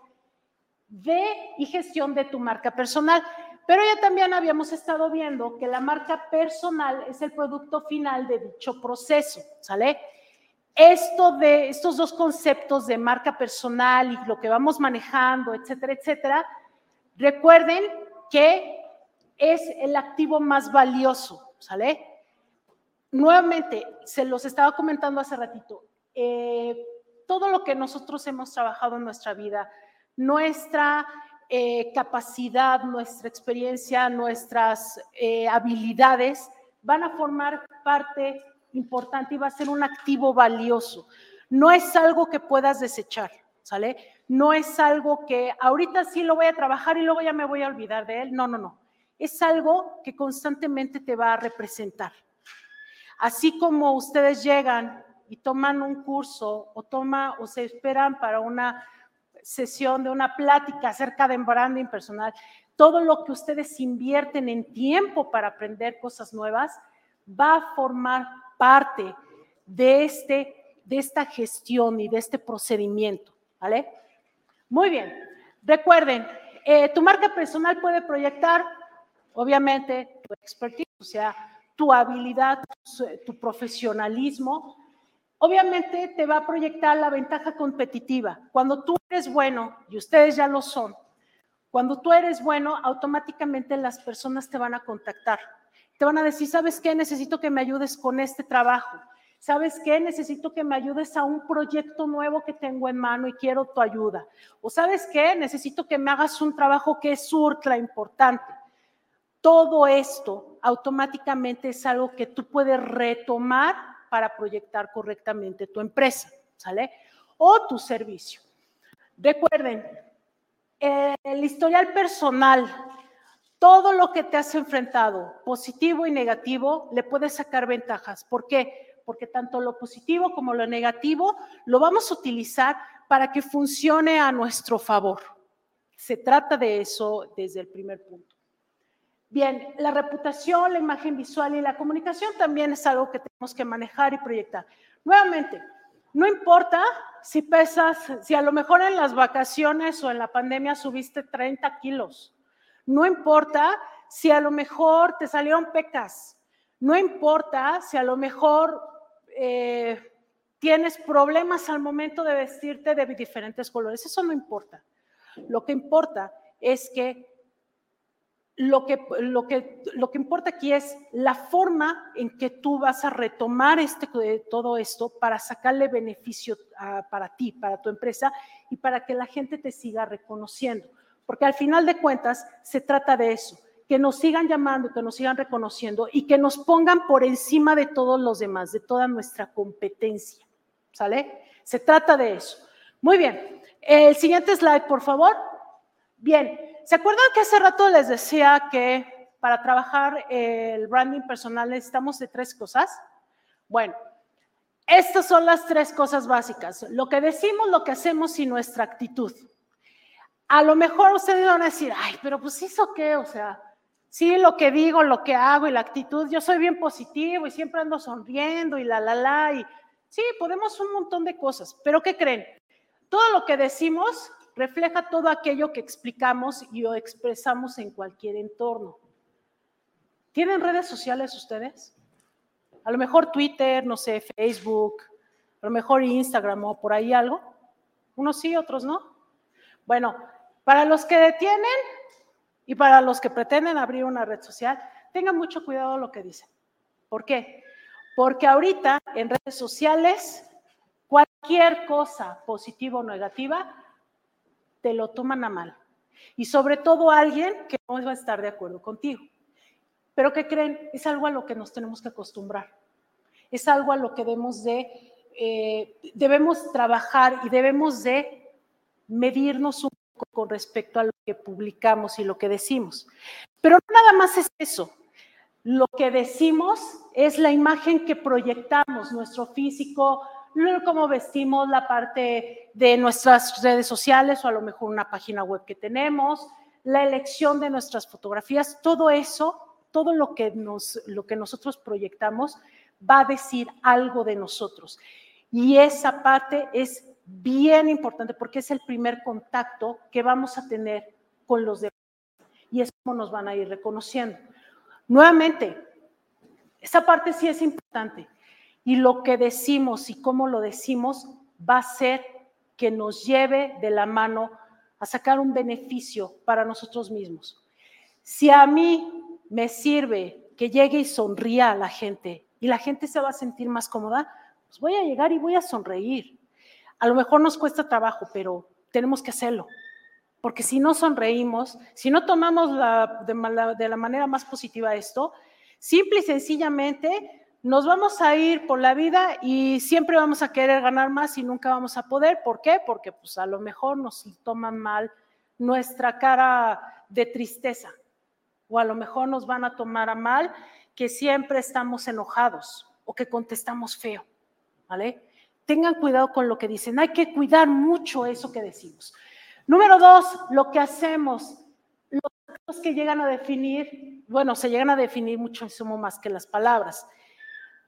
de y gestión de tu marca personal. Pero ya también habíamos estado viendo que la marca personal es el producto final de dicho proceso, ¿sale? esto de estos dos conceptos de marca personal y lo que vamos manejando, etcétera, etcétera, recuerden que es el activo más valioso, ¿sale? Nuevamente, se los estaba comentando hace ratito, eh, todo lo que nosotros hemos trabajado en nuestra vida, nuestra eh, capacidad, nuestra experiencia, nuestras eh, habilidades van a formar parte importante y va a ser un activo valioso. No es algo que puedas desechar, ¿sale? No es algo que ahorita sí lo voy a trabajar y luego ya me voy a olvidar de él. No, no, no. Es algo que constantemente te va a representar. Así como ustedes llegan y toman un curso o toma o se esperan para una sesión de una plática acerca de branding personal, todo lo que ustedes invierten en tiempo para aprender cosas nuevas va a formar parte de, este, de esta gestión y de este procedimiento, ¿vale? Muy bien. Recuerden, eh, tu marca personal puede proyectar, obviamente, tu expertise, o sea, tu habilidad, tu profesionalismo, obviamente te va a proyectar la ventaja competitiva. Cuando tú eres bueno, y ustedes ya lo son, cuando tú eres bueno, automáticamente las personas te van a contactar. Te van a decir, ¿sabes qué? Necesito que me ayudes con este trabajo. ¿Sabes qué? Necesito que me ayudes a un proyecto nuevo que tengo en mano y quiero tu ayuda. O ¿sabes qué? Necesito que me hagas un trabajo que es ultra importante. Todo esto automáticamente es algo que tú puedes retomar para proyectar correctamente tu empresa, ¿sale? O tu servicio. Recuerden, el historial personal, todo lo que te has enfrentado, positivo y negativo, le puedes sacar ventajas. ¿Por qué? Porque tanto lo positivo como lo negativo lo vamos a utilizar para que funcione a nuestro favor. Se trata de eso desde el primer punto. Bien, la reputación, la imagen visual y la comunicación también es algo que tenemos que manejar y proyectar. Nuevamente, no importa si pesas, si a lo mejor en las vacaciones o en la pandemia subiste 30 kilos. No importa si a lo mejor te salieron pecas. No importa si a lo mejor eh, tienes problemas al momento de vestirte de diferentes colores. Eso no importa. Lo que importa es que lo que, lo, que, lo que importa aquí es la forma en que tú vas a retomar este, todo esto para sacarle beneficio para ti, para tu empresa y para que la gente te siga reconociendo. Porque al final de cuentas se trata de eso, que nos sigan llamando, que nos sigan reconociendo y que nos pongan por encima de todos los demás, de toda nuestra competencia. ¿Sale? Se trata de eso. Muy bien. El siguiente slide, por favor. Bien, ¿Se acuerdan que hace rato les decía que para trabajar el branding personal necesitamos de tres cosas? Bueno, estas son las tres cosas básicas. Lo que decimos, lo que hacemos y nuestra actitud. A lo mejor ustedes van a decir, ay, pero pues eso qué, o sea, sí, lo que digo, lo que hago y la actitud, yo soy bien positivo y siempre ando sonriendo y la, la, la, y sí, podemos un montón de cosas, pero ¿qué creen? Todo lo que decimos refleja todo aquello que explicamos y o expresamos en cualquier entorno. ¿Tienen redes sociales ustedes? A lo mejor Twitter, no sé, Facebook, a lo mejor Instagram o por ahí algo. Unos sí, otros no. Bueno, para los que detienen y para los que pretenden abrir una red social, tengan mucho cuidado lo que dicen. ¿Por qué? Porque ahorita en redes sociales, cualquier cosa positiva o negativa te lo toman a mal. Y sobre todo alguien que no va a estar de acuerdo contigo. Pero ¿qué creen? Es algo a lo que nos tenemos que acostumbrar. Es algo a lo que debemos de, eh, debemos trabajar y debemos de medirnos un poco con respecto a lo que publicamos y lo que decimos. Pero nada más es eso. Lo que decimos es la imagen que proyectamos, nuestro físico, cómo vestimos la parte de nuestras redes sociales o a lo mejor una página web que tenemos, la elección de nuestras fotografías, todo eso, todo lo que, nos, lo que nosotros proyectamos va a decir algo de nosotros. Y esa parte es bien importante porque es el primer contacto que vamos a tener con los demás y es como nos van a ir reconociendo. Nuevamente, esa parte sí es importante. Y lo que decimos y cómo lo decimos va a ser que nos lleve de la mano a sacar un beneficio para nosotros mismos. Si a mí me sirve que llegue y sonría a la gente y la gente se va a sentir más cómoda, pues voy a llegar y voy a sonreír. A lo mejor nos cuesta trabajo, pero tenemos que hacerlo. Porque si no sonreímos, si no tomamos de, de la manera más positiva esto, simple y sencillamente nos vamos a ir por la vida y siempre vamos a querer ganar más y nunca vamos a poder. ¿Por qué? Porque pues a lo mejor nos toman mal nuestra cara de tristeza o a lo mejor nos van a tomar a mal que siempre estamos enojados o que contestamos feo, ¿vale? Tengan cuidado con lo que dicen, hay que cuidar mucho eso que decimos. Número dos, lo que hacemos, los que llegan a definir, bueno, se llegan a definir muchísimo más que las palabras.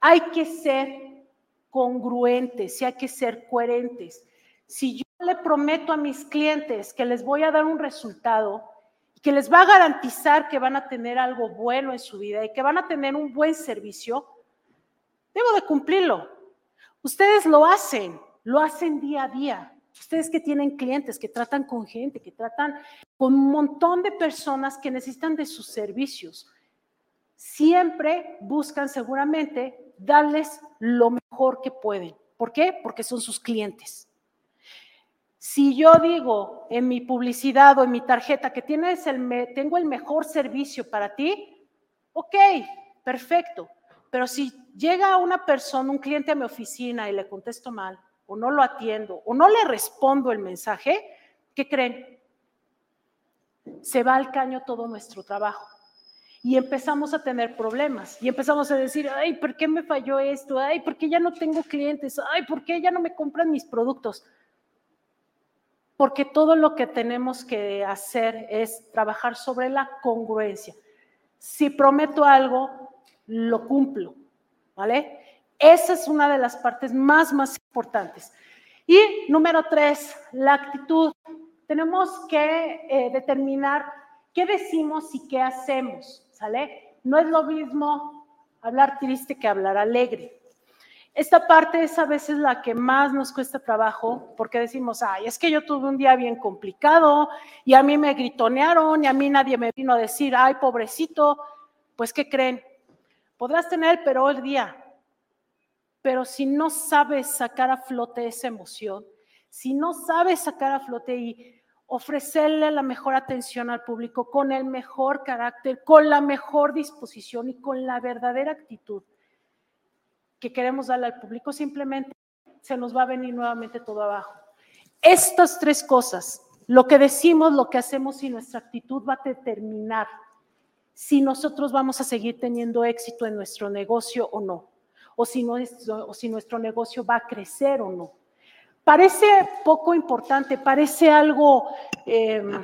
Hay que ser congruentes y hay que ser coherentes. Si yo le prometo a mis clientes que les voy a dar un resultado, que les va a garantizar que van a tener algo bueno en su vida y que van a tener un buen servicio, debo de cumplirlo. Ustedes lo hacen, lo hacen día a día. Ustedes que tienen clientes, que tratan con gente, que tratan con un montón de personas que necesitan de sus servicios, siempre buscan seguramente darles lo mejor que pueden. ¿Por qué? Porque son sus clientes. Si yo digo en mi publicidad o en mi tarjeta que tienes el tengo el mejor servicio para ti, ok, perfecto. Pero si llega una persona, un cliente a mi oficina y le contesto mal, o no lo atiendo, o no le respondo el mensaje, ¿qué creen? Se va al caño todo nuestro trabajo y empezamos a tener problemas y empezamos a decir, ay, ¿por qué me falló esto? Ay, ¿por qué ya no tengo clientes? Ay, ¿por qué ya no me compran mis productos? Porque todo lo que tenemos que hacer es trabajar sobre la congruencia. Si prometo algo, lo cumplo, ¿vale? Esa es una de las partes más, más importantes. Y número tres, la actitud. Tenemos que eh, determinar qué decimos y qué hacemos. ¿Sale? No es lo mismo hablar triste que hablar alegre. Esta parte es a veces la que más nos cuesta trabajo porque decimos, ay, es que yo tuve un día bien complicado y a mí me gritonearon y a mí nadie me vino a decir, ay, pobrecito, pues ¿qué creen? Podrás tener el peor día, pero si no sabes sacar a flote esa emoción, si no sabes sacar a flote y ofrecerle la mejor atención al público con el mejor carácter, con la mejor disposición y con la verdadera actitud que queremos darle al público, simplemente se nos va a venir nuevamente todo abajo. Estas tres cosas, lo que decimos, lo que hacemos y nuestra actitud va a determinar si nosotros vamos a seguir teniendo éxito en nuestro negocio o no, o si, o si nuestro negocio va a crecer o no. Parece poco importante, parece algo, em,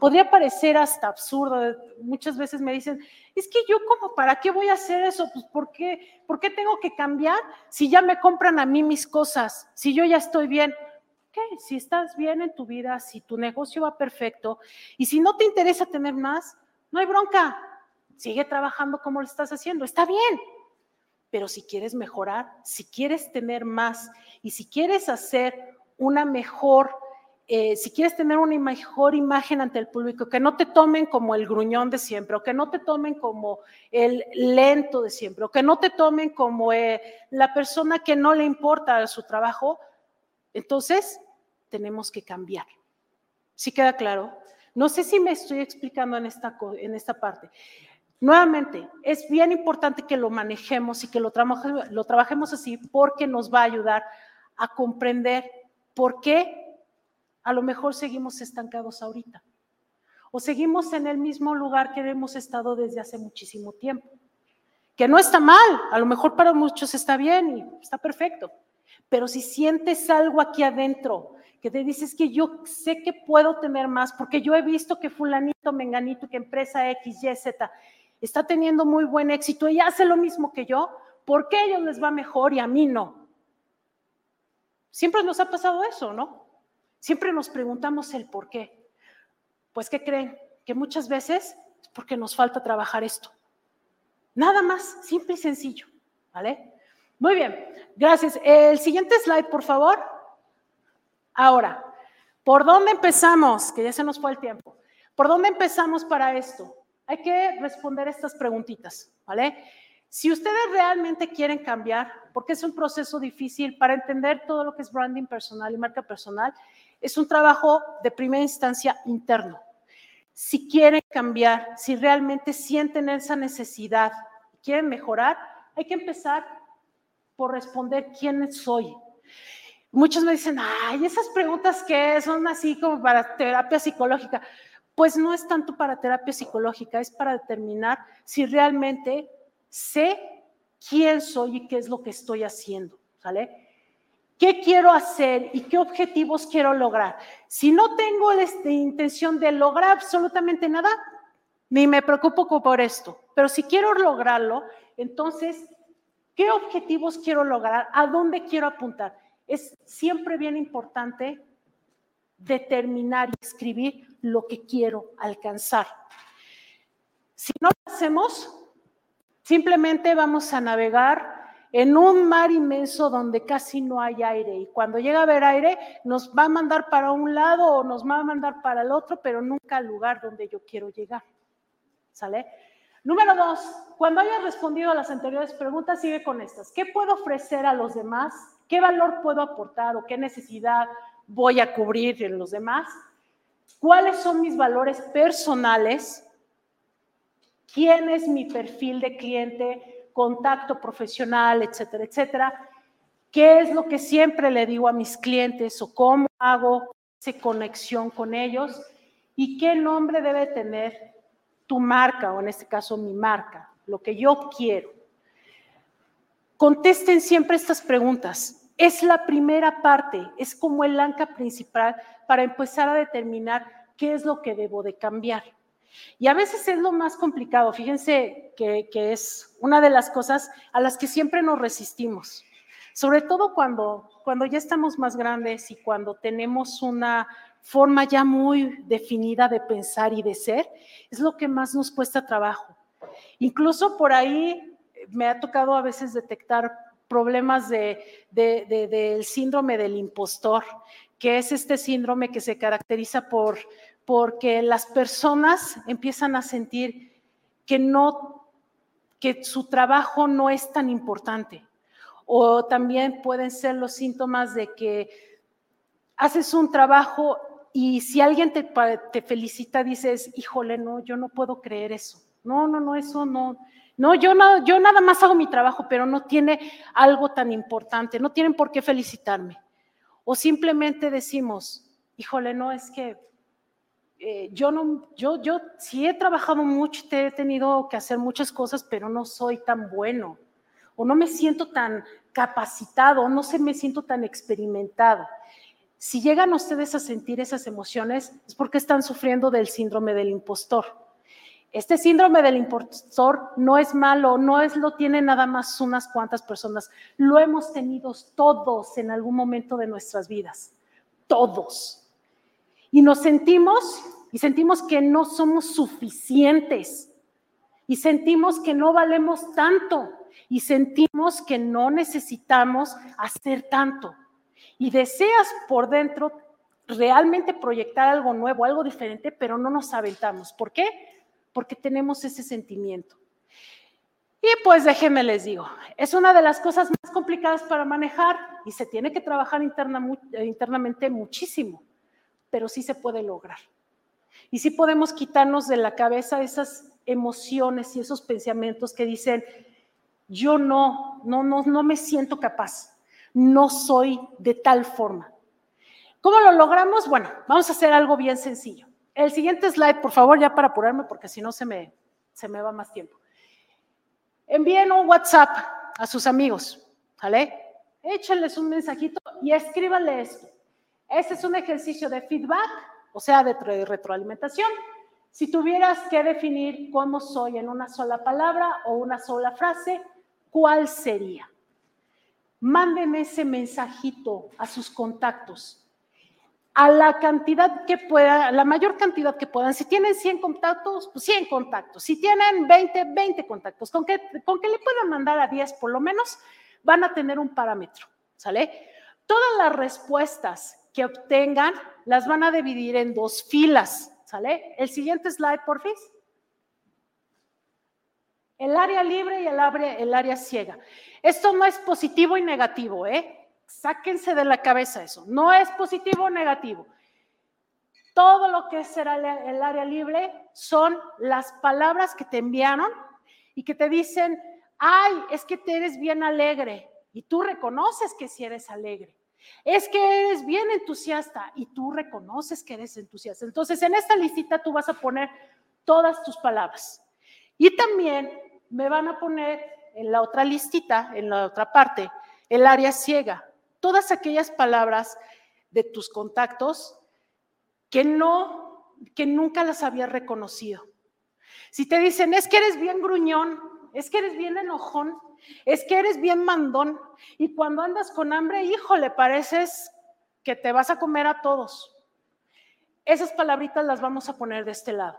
podría parecer hasta absurdo. Muchas veces me dicen, es que yo como, ¿para qué voy a hacer eso? Pues ¿por qué, ¿por qué tengo que cambiar si ya me compran a mí mis cosas? Si yo ya estoy bien. ¿Qué? Si estás bien en tu vida, si tu negocio va perfecto y si no te interesa tener más, no hay bronca. Sigue trabajando como lo estás haciendo. Está bien. Pero si quieres mejorar, si quieres tener más y si quieres hacer una mejor, eh, si quieres tener una mejor imagen ante el público, que no te tomen como el gruñón de siempre, o que no te tomen como el lento de siempre, o que no te tomen como eh, la persona que no le importa su trabajo, entonces tenemos que cambiar. ¿Sí queda claro? No sé si me estoy explicando en esta, en esta parte. Nuevamente, es bien importante que lo manejemos y que lo, trabajemos así porque nos va a ayudar a comprender por qué a lo mejor seguimos estancados ahorita o seguimos en el mismo lugar que hemos estado desde hace muchísimo tiempo. Que no está mal, a lo mejor para muchos está bien y está perfecto, pero si sientes algo aquí adentro que te dices que yo sé que puedo tener más porque yo he visto que fulanito, menganito, que empresa X, Y, Z está teniendo muy buen éxito y hace lo mismo que yo, ¿por qué a ellos les va mejor y a mí no? Siempre nos ha pasado eso, ¿no? Siempre nos preguntamos el por qué. Pues, ¿qué creen? Que muchas veces es porque nos falta trabajar esto. Nada más, simple y sencillo, ¿vale? Muy bien, gracias. El siguiente slide, por favor. Ahora, ¿por dónde empezamos? Que ya se nos fue el tiempo. ¿Por dónde empezamos para esto? Hay que responder estas preguntitas, ¿vale? Si ustedes realmente quieren cambiar, porque es un proceso difícil para entender todo lo que es branding personal y marca personal, es un trabajo de primera instancia interno. Si quieren cambiar, si realmente sienten esa necesidad, quieren mejorar, hay que empezar por responder quién soy. Muchos me dicen, ay, esas preguntas que son así como para terapia psicológica. Pues no es tanto para terapia psicológica, es para determinar si realmente sé quién soy y qué es lo que estoy haciendo, ¿sale? ¿Qué quiero hacer y qué objetivos quiero lograr? Si no tengo la este, intención de lograr absolutamente nada, ni me preocupo por esto. Pero si quiero lograrlo, entonces, ¿qué objetivos quiero lograr? ¿A dónde quiero apuntar? Es siempre bien importante determinar y escribir lo que quiero alcanzar. Si no lo hacemos, simplemente vamos a navegar en un mar inmenso donde casi no hay aire. Y cuando llega a haber aire, nos va a mandar para un lado o nos va a mandar para el otro, pero nunca al lugar donde yo quiero llegar. ¿Sale? Número dos, cuando hayas respondido a las anteriores preguntas, sigue con estas. ¿Qué puedo ofrecer a los demás? ¿Qué valor puedo aportar o qué necesidad voy a cubrir en los demás? ¿Cuáles son mis valores personales? ¿Quién es mi perfil de cliente? contacto profesional, etcétera, etcétera. ¿Qué es lo que siempre le digo a mis clientes o cómo hago esa conexión con ellos? ¿Y qué nombre debe tener tu marca o en este caso mi marca? Lo que yo quiero. Contesten siempre estas preguntas. Es la primera parte, es como el anca principal para empezar a determinar qué es lo que debo de cambiar. Y a veces es lo más complicado, fíjense que, es una de las cosas a las que siempre nos resistimos, sobre todo cuando, cuando ya estamos más grandes y cuando tenemos una forma ya muy definida de pensar y de ser, es lo que más nos cuesta trabajo. Incluso por ahí me ha tocado a veces detectar problemas de, del síndrome del impostor, que es este síndrome que se caracteriza por porque las personas empiezan a sentir que no, que su trabajo no es tan importante. O también pueden ser los síntomas de que haces un trabajo y si alguien te felicita, dices, híjole, no, yo no puedo creer eso. No, no, no, eso no. No, yo, no, nada más hago mi trabajo, pero no tiene algo tan importante, no tienen por qué felicitarme. O simplemente decimos, híjole, no, es que eh, yo no, yo, yo sí he trabajado mucho, he tenido que hacer muchas cosas, pero no soy tan bueno, o no me siento tan capacitado, no se me siento tan experimentado. Si llegan ustedes a sentir esas emociones, es porque están sufriendo del síndrome del impostor. Este síndrome del impostor no es malo, no es lo tienen nada más unas cuantas personas. Lo hemos tenido todos en algún momento de nuestras vidas. Todos. Y nos sentimos y sentimos que no somos suficientes y sentimos que no valemos tanto y sentimos que no necesitamos hacer tanto. Y deseas por dentro realmente proyectar algo nuevo, algo diferente, pero no nos aventamos. ¿Por qué? Porque tenemos ese sentimiento. Y pues déjenme les digo, es una de las cosas más complicadas para manejar y se tiene que trabajar internamente muchísimo pero sí se puede lograr. Y sí podemos quitarnos de la cabeza esas emociones y esos pensamientos que dicen, yo no, no, no, no me siento capaz, no soy de tal forma. ¿Cómo lo logramos? Bueno, vamos a hacer algo bien sencillo. El siguiente slide, por favor, ya para apurarme, porque si no se me, se me va más tiempo. Envíen un WhatsApp a sus amigos, ¿vale? Échenles un mensajito y escríbanle esto. Este es un ejercicio de feedback, o sea, de retroalimentación. Si tuvieras que definir cómo soy en una sola palabra o una sola frase, ¿cuál sería? Mándenme ese mensajito a sus contactos. A la cantidad que pueda, la mayor cantidad que puedan. Si tienen 100 contactos, pues 100 contactos. Si tienen 20, 20 contactos. Con que, con que le puedan mandar a 10 por lo menos, van a tener un parámetro, ¿sale? Todas las respuestas que obtengan las van a dividir en dos filas, ¿sale? El siguiente slide, porfis. El área libre y el área, el área ciega. Esto no es positivo y negativo, ¿eh? Sáquense de la cabeza eso. No es positivo o negativo. Todo lo que será el área libre son las palabras que te enviaron y que te dicen, ay, es que te eres bien alegre y tú reconoces que si eres alegre. Es que eres bien entusiasta y tú reconoces que eres entusiasta. Entonces, en esta listita tú vas a poner todas tus palabras. Y también me van a poner en la otra listita, en la otra parte, el área ciega. Todas aquellas palabras de tus contactos que no, que nunca las había reconocido. Si te dicen, es que eres bien gruñón, es que eres bien enojón, es que eres bien mandón y cuando andas con hambre, híjole, pareces que te vas a comer a todos. Esas palabritas las vamos a poner de este lado.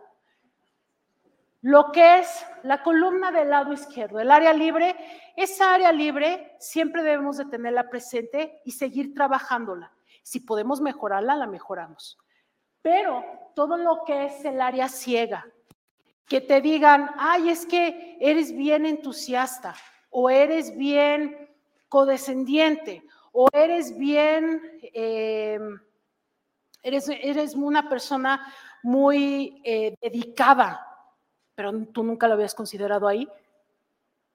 Lo que es la columna del lado izquierdo, el área libre, esa área libre siempre debemos de tenerla presente y seguir trabajándola. Si podemos mejorarla, la mejoramos. Pero todo lo que es el área ciega, que te digan, ay, es que eres bien entusiasta, o eres bien codescendiente, o eres bien, eh, eres, eres una persona muy eh, dedicada, pero tú nunca lo habías considerado ahí,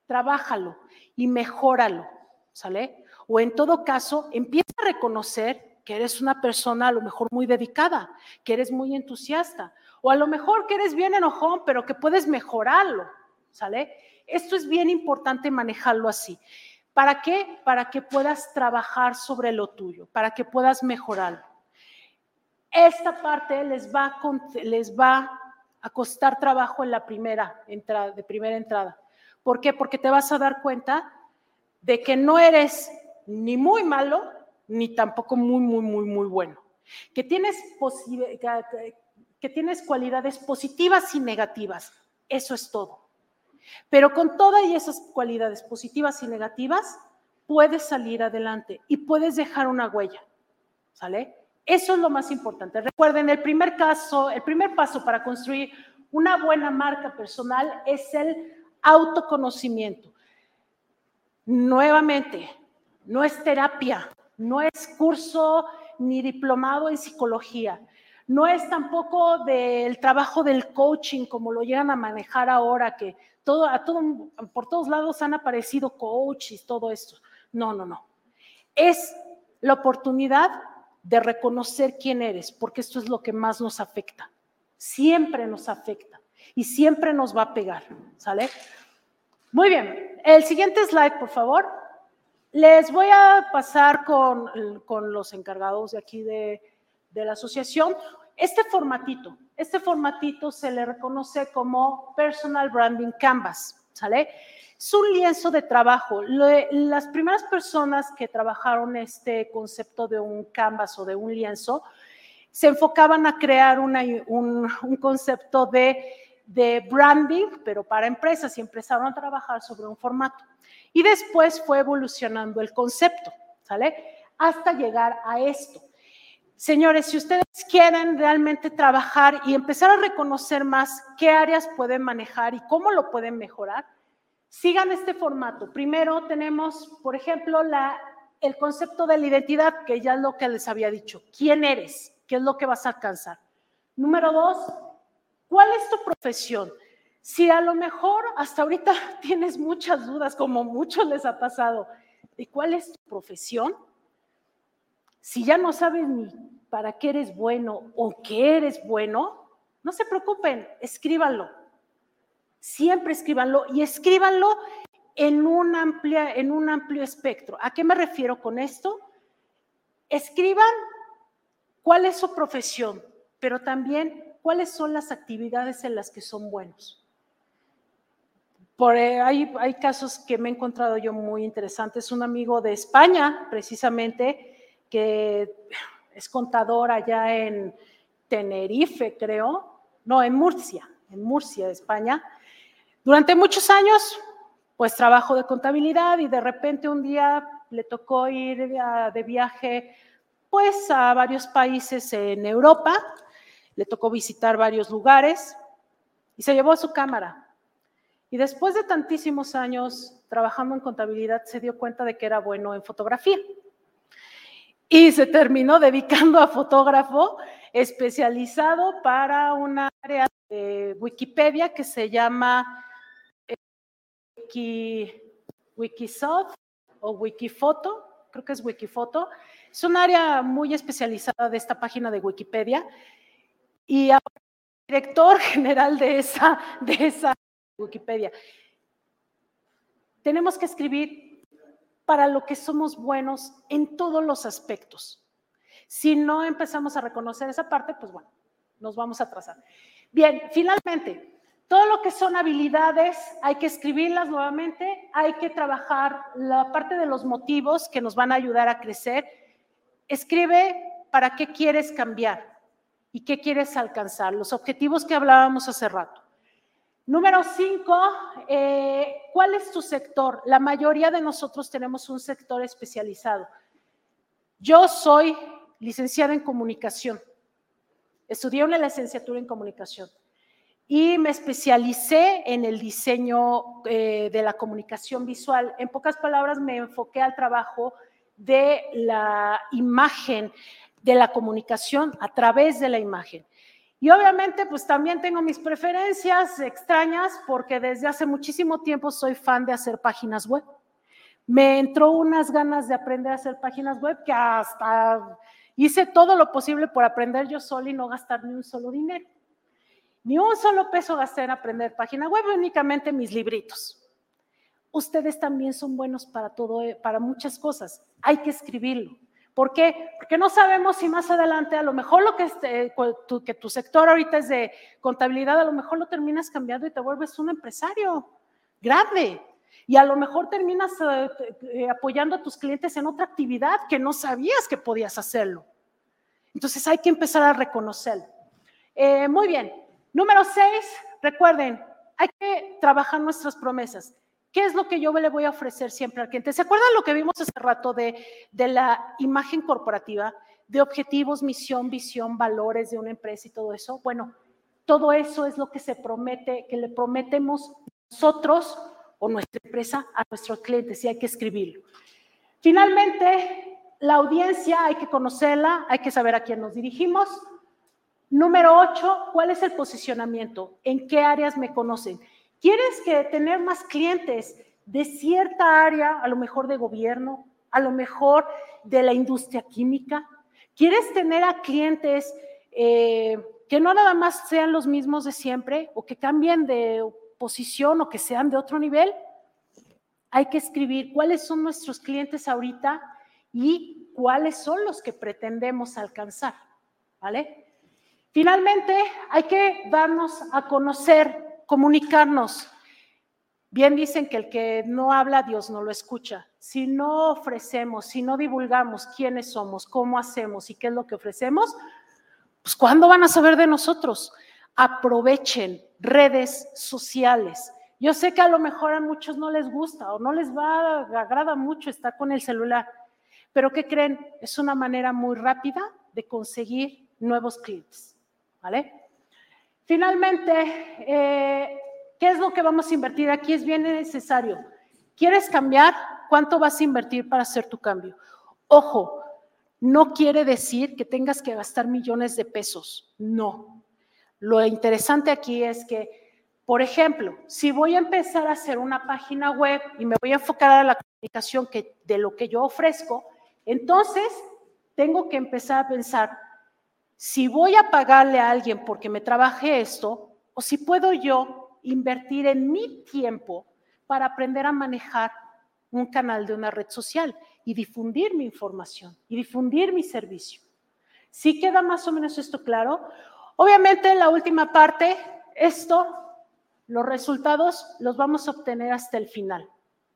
trabájalo y mejóralo, ¿sale? O en todo caso, empieza a reconocer que eres una persona a lo mejor muy dedicada, que eres muy entusiasta, o a lo mejor que eres bien enojón, pero que puedes mejorarlo, ¿sale? Esto es bien importante manejarlo así. ¿Para qué? Para que puedas trabajar sobre lo tuyo, para que puedas mejorarlo. Esta parte les va, les va a costar trabajo en la primera entrada, de primera entrada. ¿Por qué? Porque te vas a dar cuenta de que no eres ni muy malo, ni tampoco muy, muy, muy, muy bueno. Que tienes que tienes cualidades positivas y negativas. Eso es todo. Pero con todas esas cualidades positivas y negativas, puedes salir adelante y puedes dejar una huella. ¿Sale? Eso es lo más importante. Recuerden, el primer caso, el primer paso para construir una buena marca personal es el autoconocimiento. Nuevamente, no es terapia, no es curso ni diplomado en psicología. No es tampoco del trabajo del coaching como lo llegan a manejar ahora, que todo, a todo, por todos lados han aparecido coaches, todo esto. No, no, no. Es la oportunidad de reconocer quién eres, porque esto es lo que más nos afecta. Siempre nos afecta y siempre nos va a pegar, ¿sale? Muy bien. El siguiente slide, por favor. Les voy a pasar con, los encargados de aquí de, de la asociación este formatito. Este formatito se le reconoce como Personal Branding Canvas, ¿sale? Es un lienzo de trabajo. Las primeras personas que trabajaron este concepto de un canvas o de un lienzo se enfocaban a crear un, un, concepto de, de branding, pero para empresas y empezaron a trabajar sobre un formato. Y después fue evolucionando el concepto, ¿sale? Hasta llegar a esto. Señores, si ustedes quieren realmente trabajar y empezar a reconocer más qué áreas pueden manejar y cómo lo pueden mejorar, sigan este formato. Primero tenemos, por ejemplo, el concepto de la identidad, que ya es lo que les había dicho. ¿Quién eres? ¿Qué es lo que vas a alcanzar? Número dos, ¿cuál es tu profesión? Si a lo mejor hasta ahorita tienes muchas dudas, como muchos les ha pasado, de cuál es tu profesión, si ya no sabes ni para qué eres bueno o qué eres bueno, no se preocupen, escríbanlo. Siempre escríbanlo y escríbanlo en un, amplia, en un amplio espectro. ¿A qué me refiero con esto? Escriban cuál es su profesión, pero también cuáles son las actividades en las que son buenos. Por, eh, hay, hay, casos que me he encontrado yo muy interesantes. Un amigo de España, precisamente, que es contador allá en Tenerife, creo, no, en Murcia, en Murcia, España. Durante muchos años pues trabajo de contabilidad y de repente un día le tocó ir de viaje pues a varios países en Europa, le tocó visitar varios lugares y se llevó su cámara. Y después de tantísimos años trabajando en contabilidad se dio cuenta de que era bueno en fotografía. Y se terminó dedicando a fotógrafo especializado para una área de Wikipedia que se llama Wikisoft o Wikifoto, creo que es Wikifoto. Es un área muy especializada de esta página de Wikipedia. Y el director general de esa, de esa Wikipedia. Tenemos que escribir para lo que somos buenos en todos los aspectos. Si no empezamos a reconocer esa parte, pues bueno, nos vamos a atrasar. Bien, finalmente, todo lo que son habilidades hay que escribirlas nuevamente, hay que trabajar la parte de los motivos que nos van a ayudar a crecer. Escribe para qué quieres cambiar y qué quieres alcanzar, los objetivos que hablábamos hace rato. Número cinco, eh, ¿cuál es tu sector? La mayoría de nosotros tenemos un sector especializado. Yo soy licenciada en comunicación. Estudié una licenciatura en comunicación y me especialicé en el diseño eh, de la comunicación visual. En pocas palabras, me enfoqué al trabajo de la imagen, de la comunicación a través de la imagen. Y obviamente, pues también tengo mis preferencias extrañas porque desde hace muchísimo tiempo soy fan de hacer páginas web. Me entró unas ganas de aprender a hacer páginas web que hasta hice todo lo posible por aprender yo solo y no gastar ni un solo dinero. Ni un solo peso gasté en aprender página web, únicamente mis libritos. Ustedes también son buenos para todo, eh, para muchas cosas. Hay que escribirlo. ¿Por qué? Porque no sabemos si más adelante, a lo mejor lo que, este, tu, que tu sector ahorita es de contabilidad, a lo mejor lo terminas cambiando y te vuelves un empresario grande. Y a lo mejor terminas eh, eh, apoyando a tus clientes en otra actividad que no sabías que podías hacerlo. Entonces hay que empezar a reconocerlo. muy bien, Número seis, recuerden, hay que trabajar nuestras promesas. ¿Qué es lo que yo le voy a ofrecer siempre al cliente? ¿Se acuerdan lo que vimos hace rato de, de la imagen corporativa, de objetivos, misión, visión, valores de una empresa y todo eso? Bueno, todo eso es lo que se promete, que le prometemos nosotros o nuestra empresa a nuestros clientes y hay que escribirlo. Finalmente, la audiencia hay que conocerla, hay que saber a quién nos dirigimos, Número ocho, ¿cuál es el posicionamiento? ¿En qué áreas me conocen? ¿Quieres tener más clientes de cierta área, a lo mejor de gobierno, a lo mejor de la industria química? ¿Quieres tener a clientes eh, que no nada más sean los mismos de siempre o que cambien de posición o que sean de otro nivel? Hay que escribir cuáles son nuestros clientes ahorita y cuáles son los que pretendemos alcanzar, ¿vale? Finalmente, hay que darnos a conocer, comunicarnos. Bien dicen que el que no habla, Dios no lo escucha. Si no ofrecemos, si no divulgamos quiénes somos, cómo hacemos y qué es lo que ofrecemos, pues ¿cuándo van a saber de nosotros? Aprovechen redes sociales. Yo sé que a lo mejor a muchos no les gusta o no les va, agrada mucho estar con el celular, pero ¿qué creen? Es una manera muy rápida de conseguir nuevos clientes. ¿Vale? Finalmente, eh, ¿qué es lo que vamos a invertir? Aquí es bien necesario. ¿Quieres cambiar? ¿Cuánto vas a invertir para hacer tu cambio? Ojo, no quiere decir que tengas que gastar millones de pesos, no. Lo interesante aquí es que, por ejemplo, si voy a empezar a hacer una página web y me voy a enfocar a la comunicación de lo que yo ofrezco, entonces tengo que empezar a pensar, si voy a pagarle a alguien porque me trabaje esto, o si puedo yo invertir en mi tiempo para aprender a manejar un canal de una red social y difundir mi información y difundir mi servicio. ¿Sí queda más o menos esto claro? Obviamente la última parte, esto, los resultados los vamos a obtener hasta el final,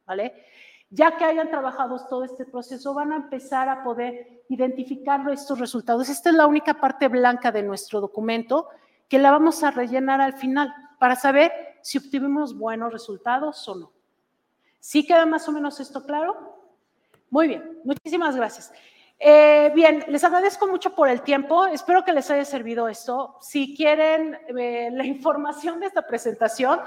¿vale? Ya que hayan trabajado todo este proceso, van a empezar a poder identificar estos resultados. Esta es la única parte blanca de nuestro documento que la vamos a rellenar al final para saber si obtuvimos buenos resultados o no. ¿Sí queda más o menos esto claro? Muy bien, muchísimas gracias. Eh, bien, les agradezco mucho por el tiempo. Espero que les haya servido esto. Si quieren eh, la información de esta presentación,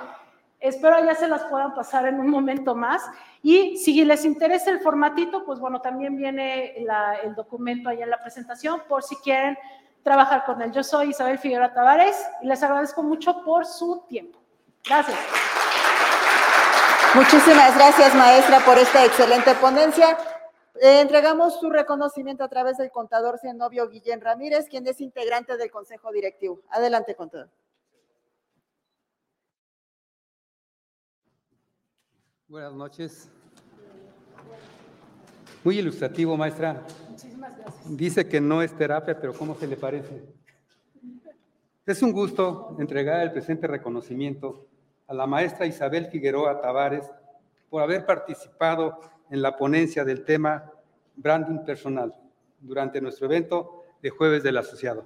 espero ya se las puedan pasar en un momento más. Y si les interesa el formatito, pues bueno, también viene el documento ahí en la presentación por si quieren trabajar con él. Yo soy Isabel Figueroa Tavares y les agradezco mucho por su tiempo. Gracias. Muchísimas gracias, maestra, por esta excelente ponencia. Eh, entregamos su reconocimiento a través del contador Zenobio Guillén Ramírez, quien es integrante del Consejo Directivo. Adelante, contador. Buenas noches. Muy ilustrativo, maestra. Muchísimas gracias. Dice que no es terapia, pero ¿cómo se le parece? Es un gusto entregar el presente reconocimiento a la maestra Isabel Figueroa Tavares por haber participado en la ponencia del tema branding personal durante nuestro evento de jueves del asociado.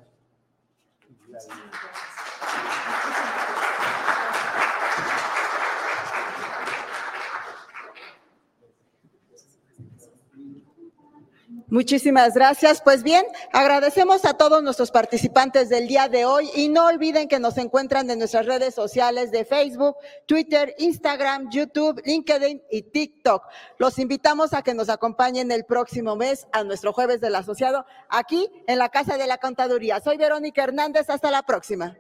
Muchísimas gracias. Pues bien, agradecemos a todos nuestros participantes del día de hoy y no olviden que nos encuentran en nuestras redes sociales de Facebook, Twitter, Instagram, YouTube, LinkedIn y TikTok. Los invitamos a que nos acompañen el próximo mes a nuestro jueves del asociado aquí en la Casa de la Contaduría. Soy Verónica Hernández. Hasta la próxima.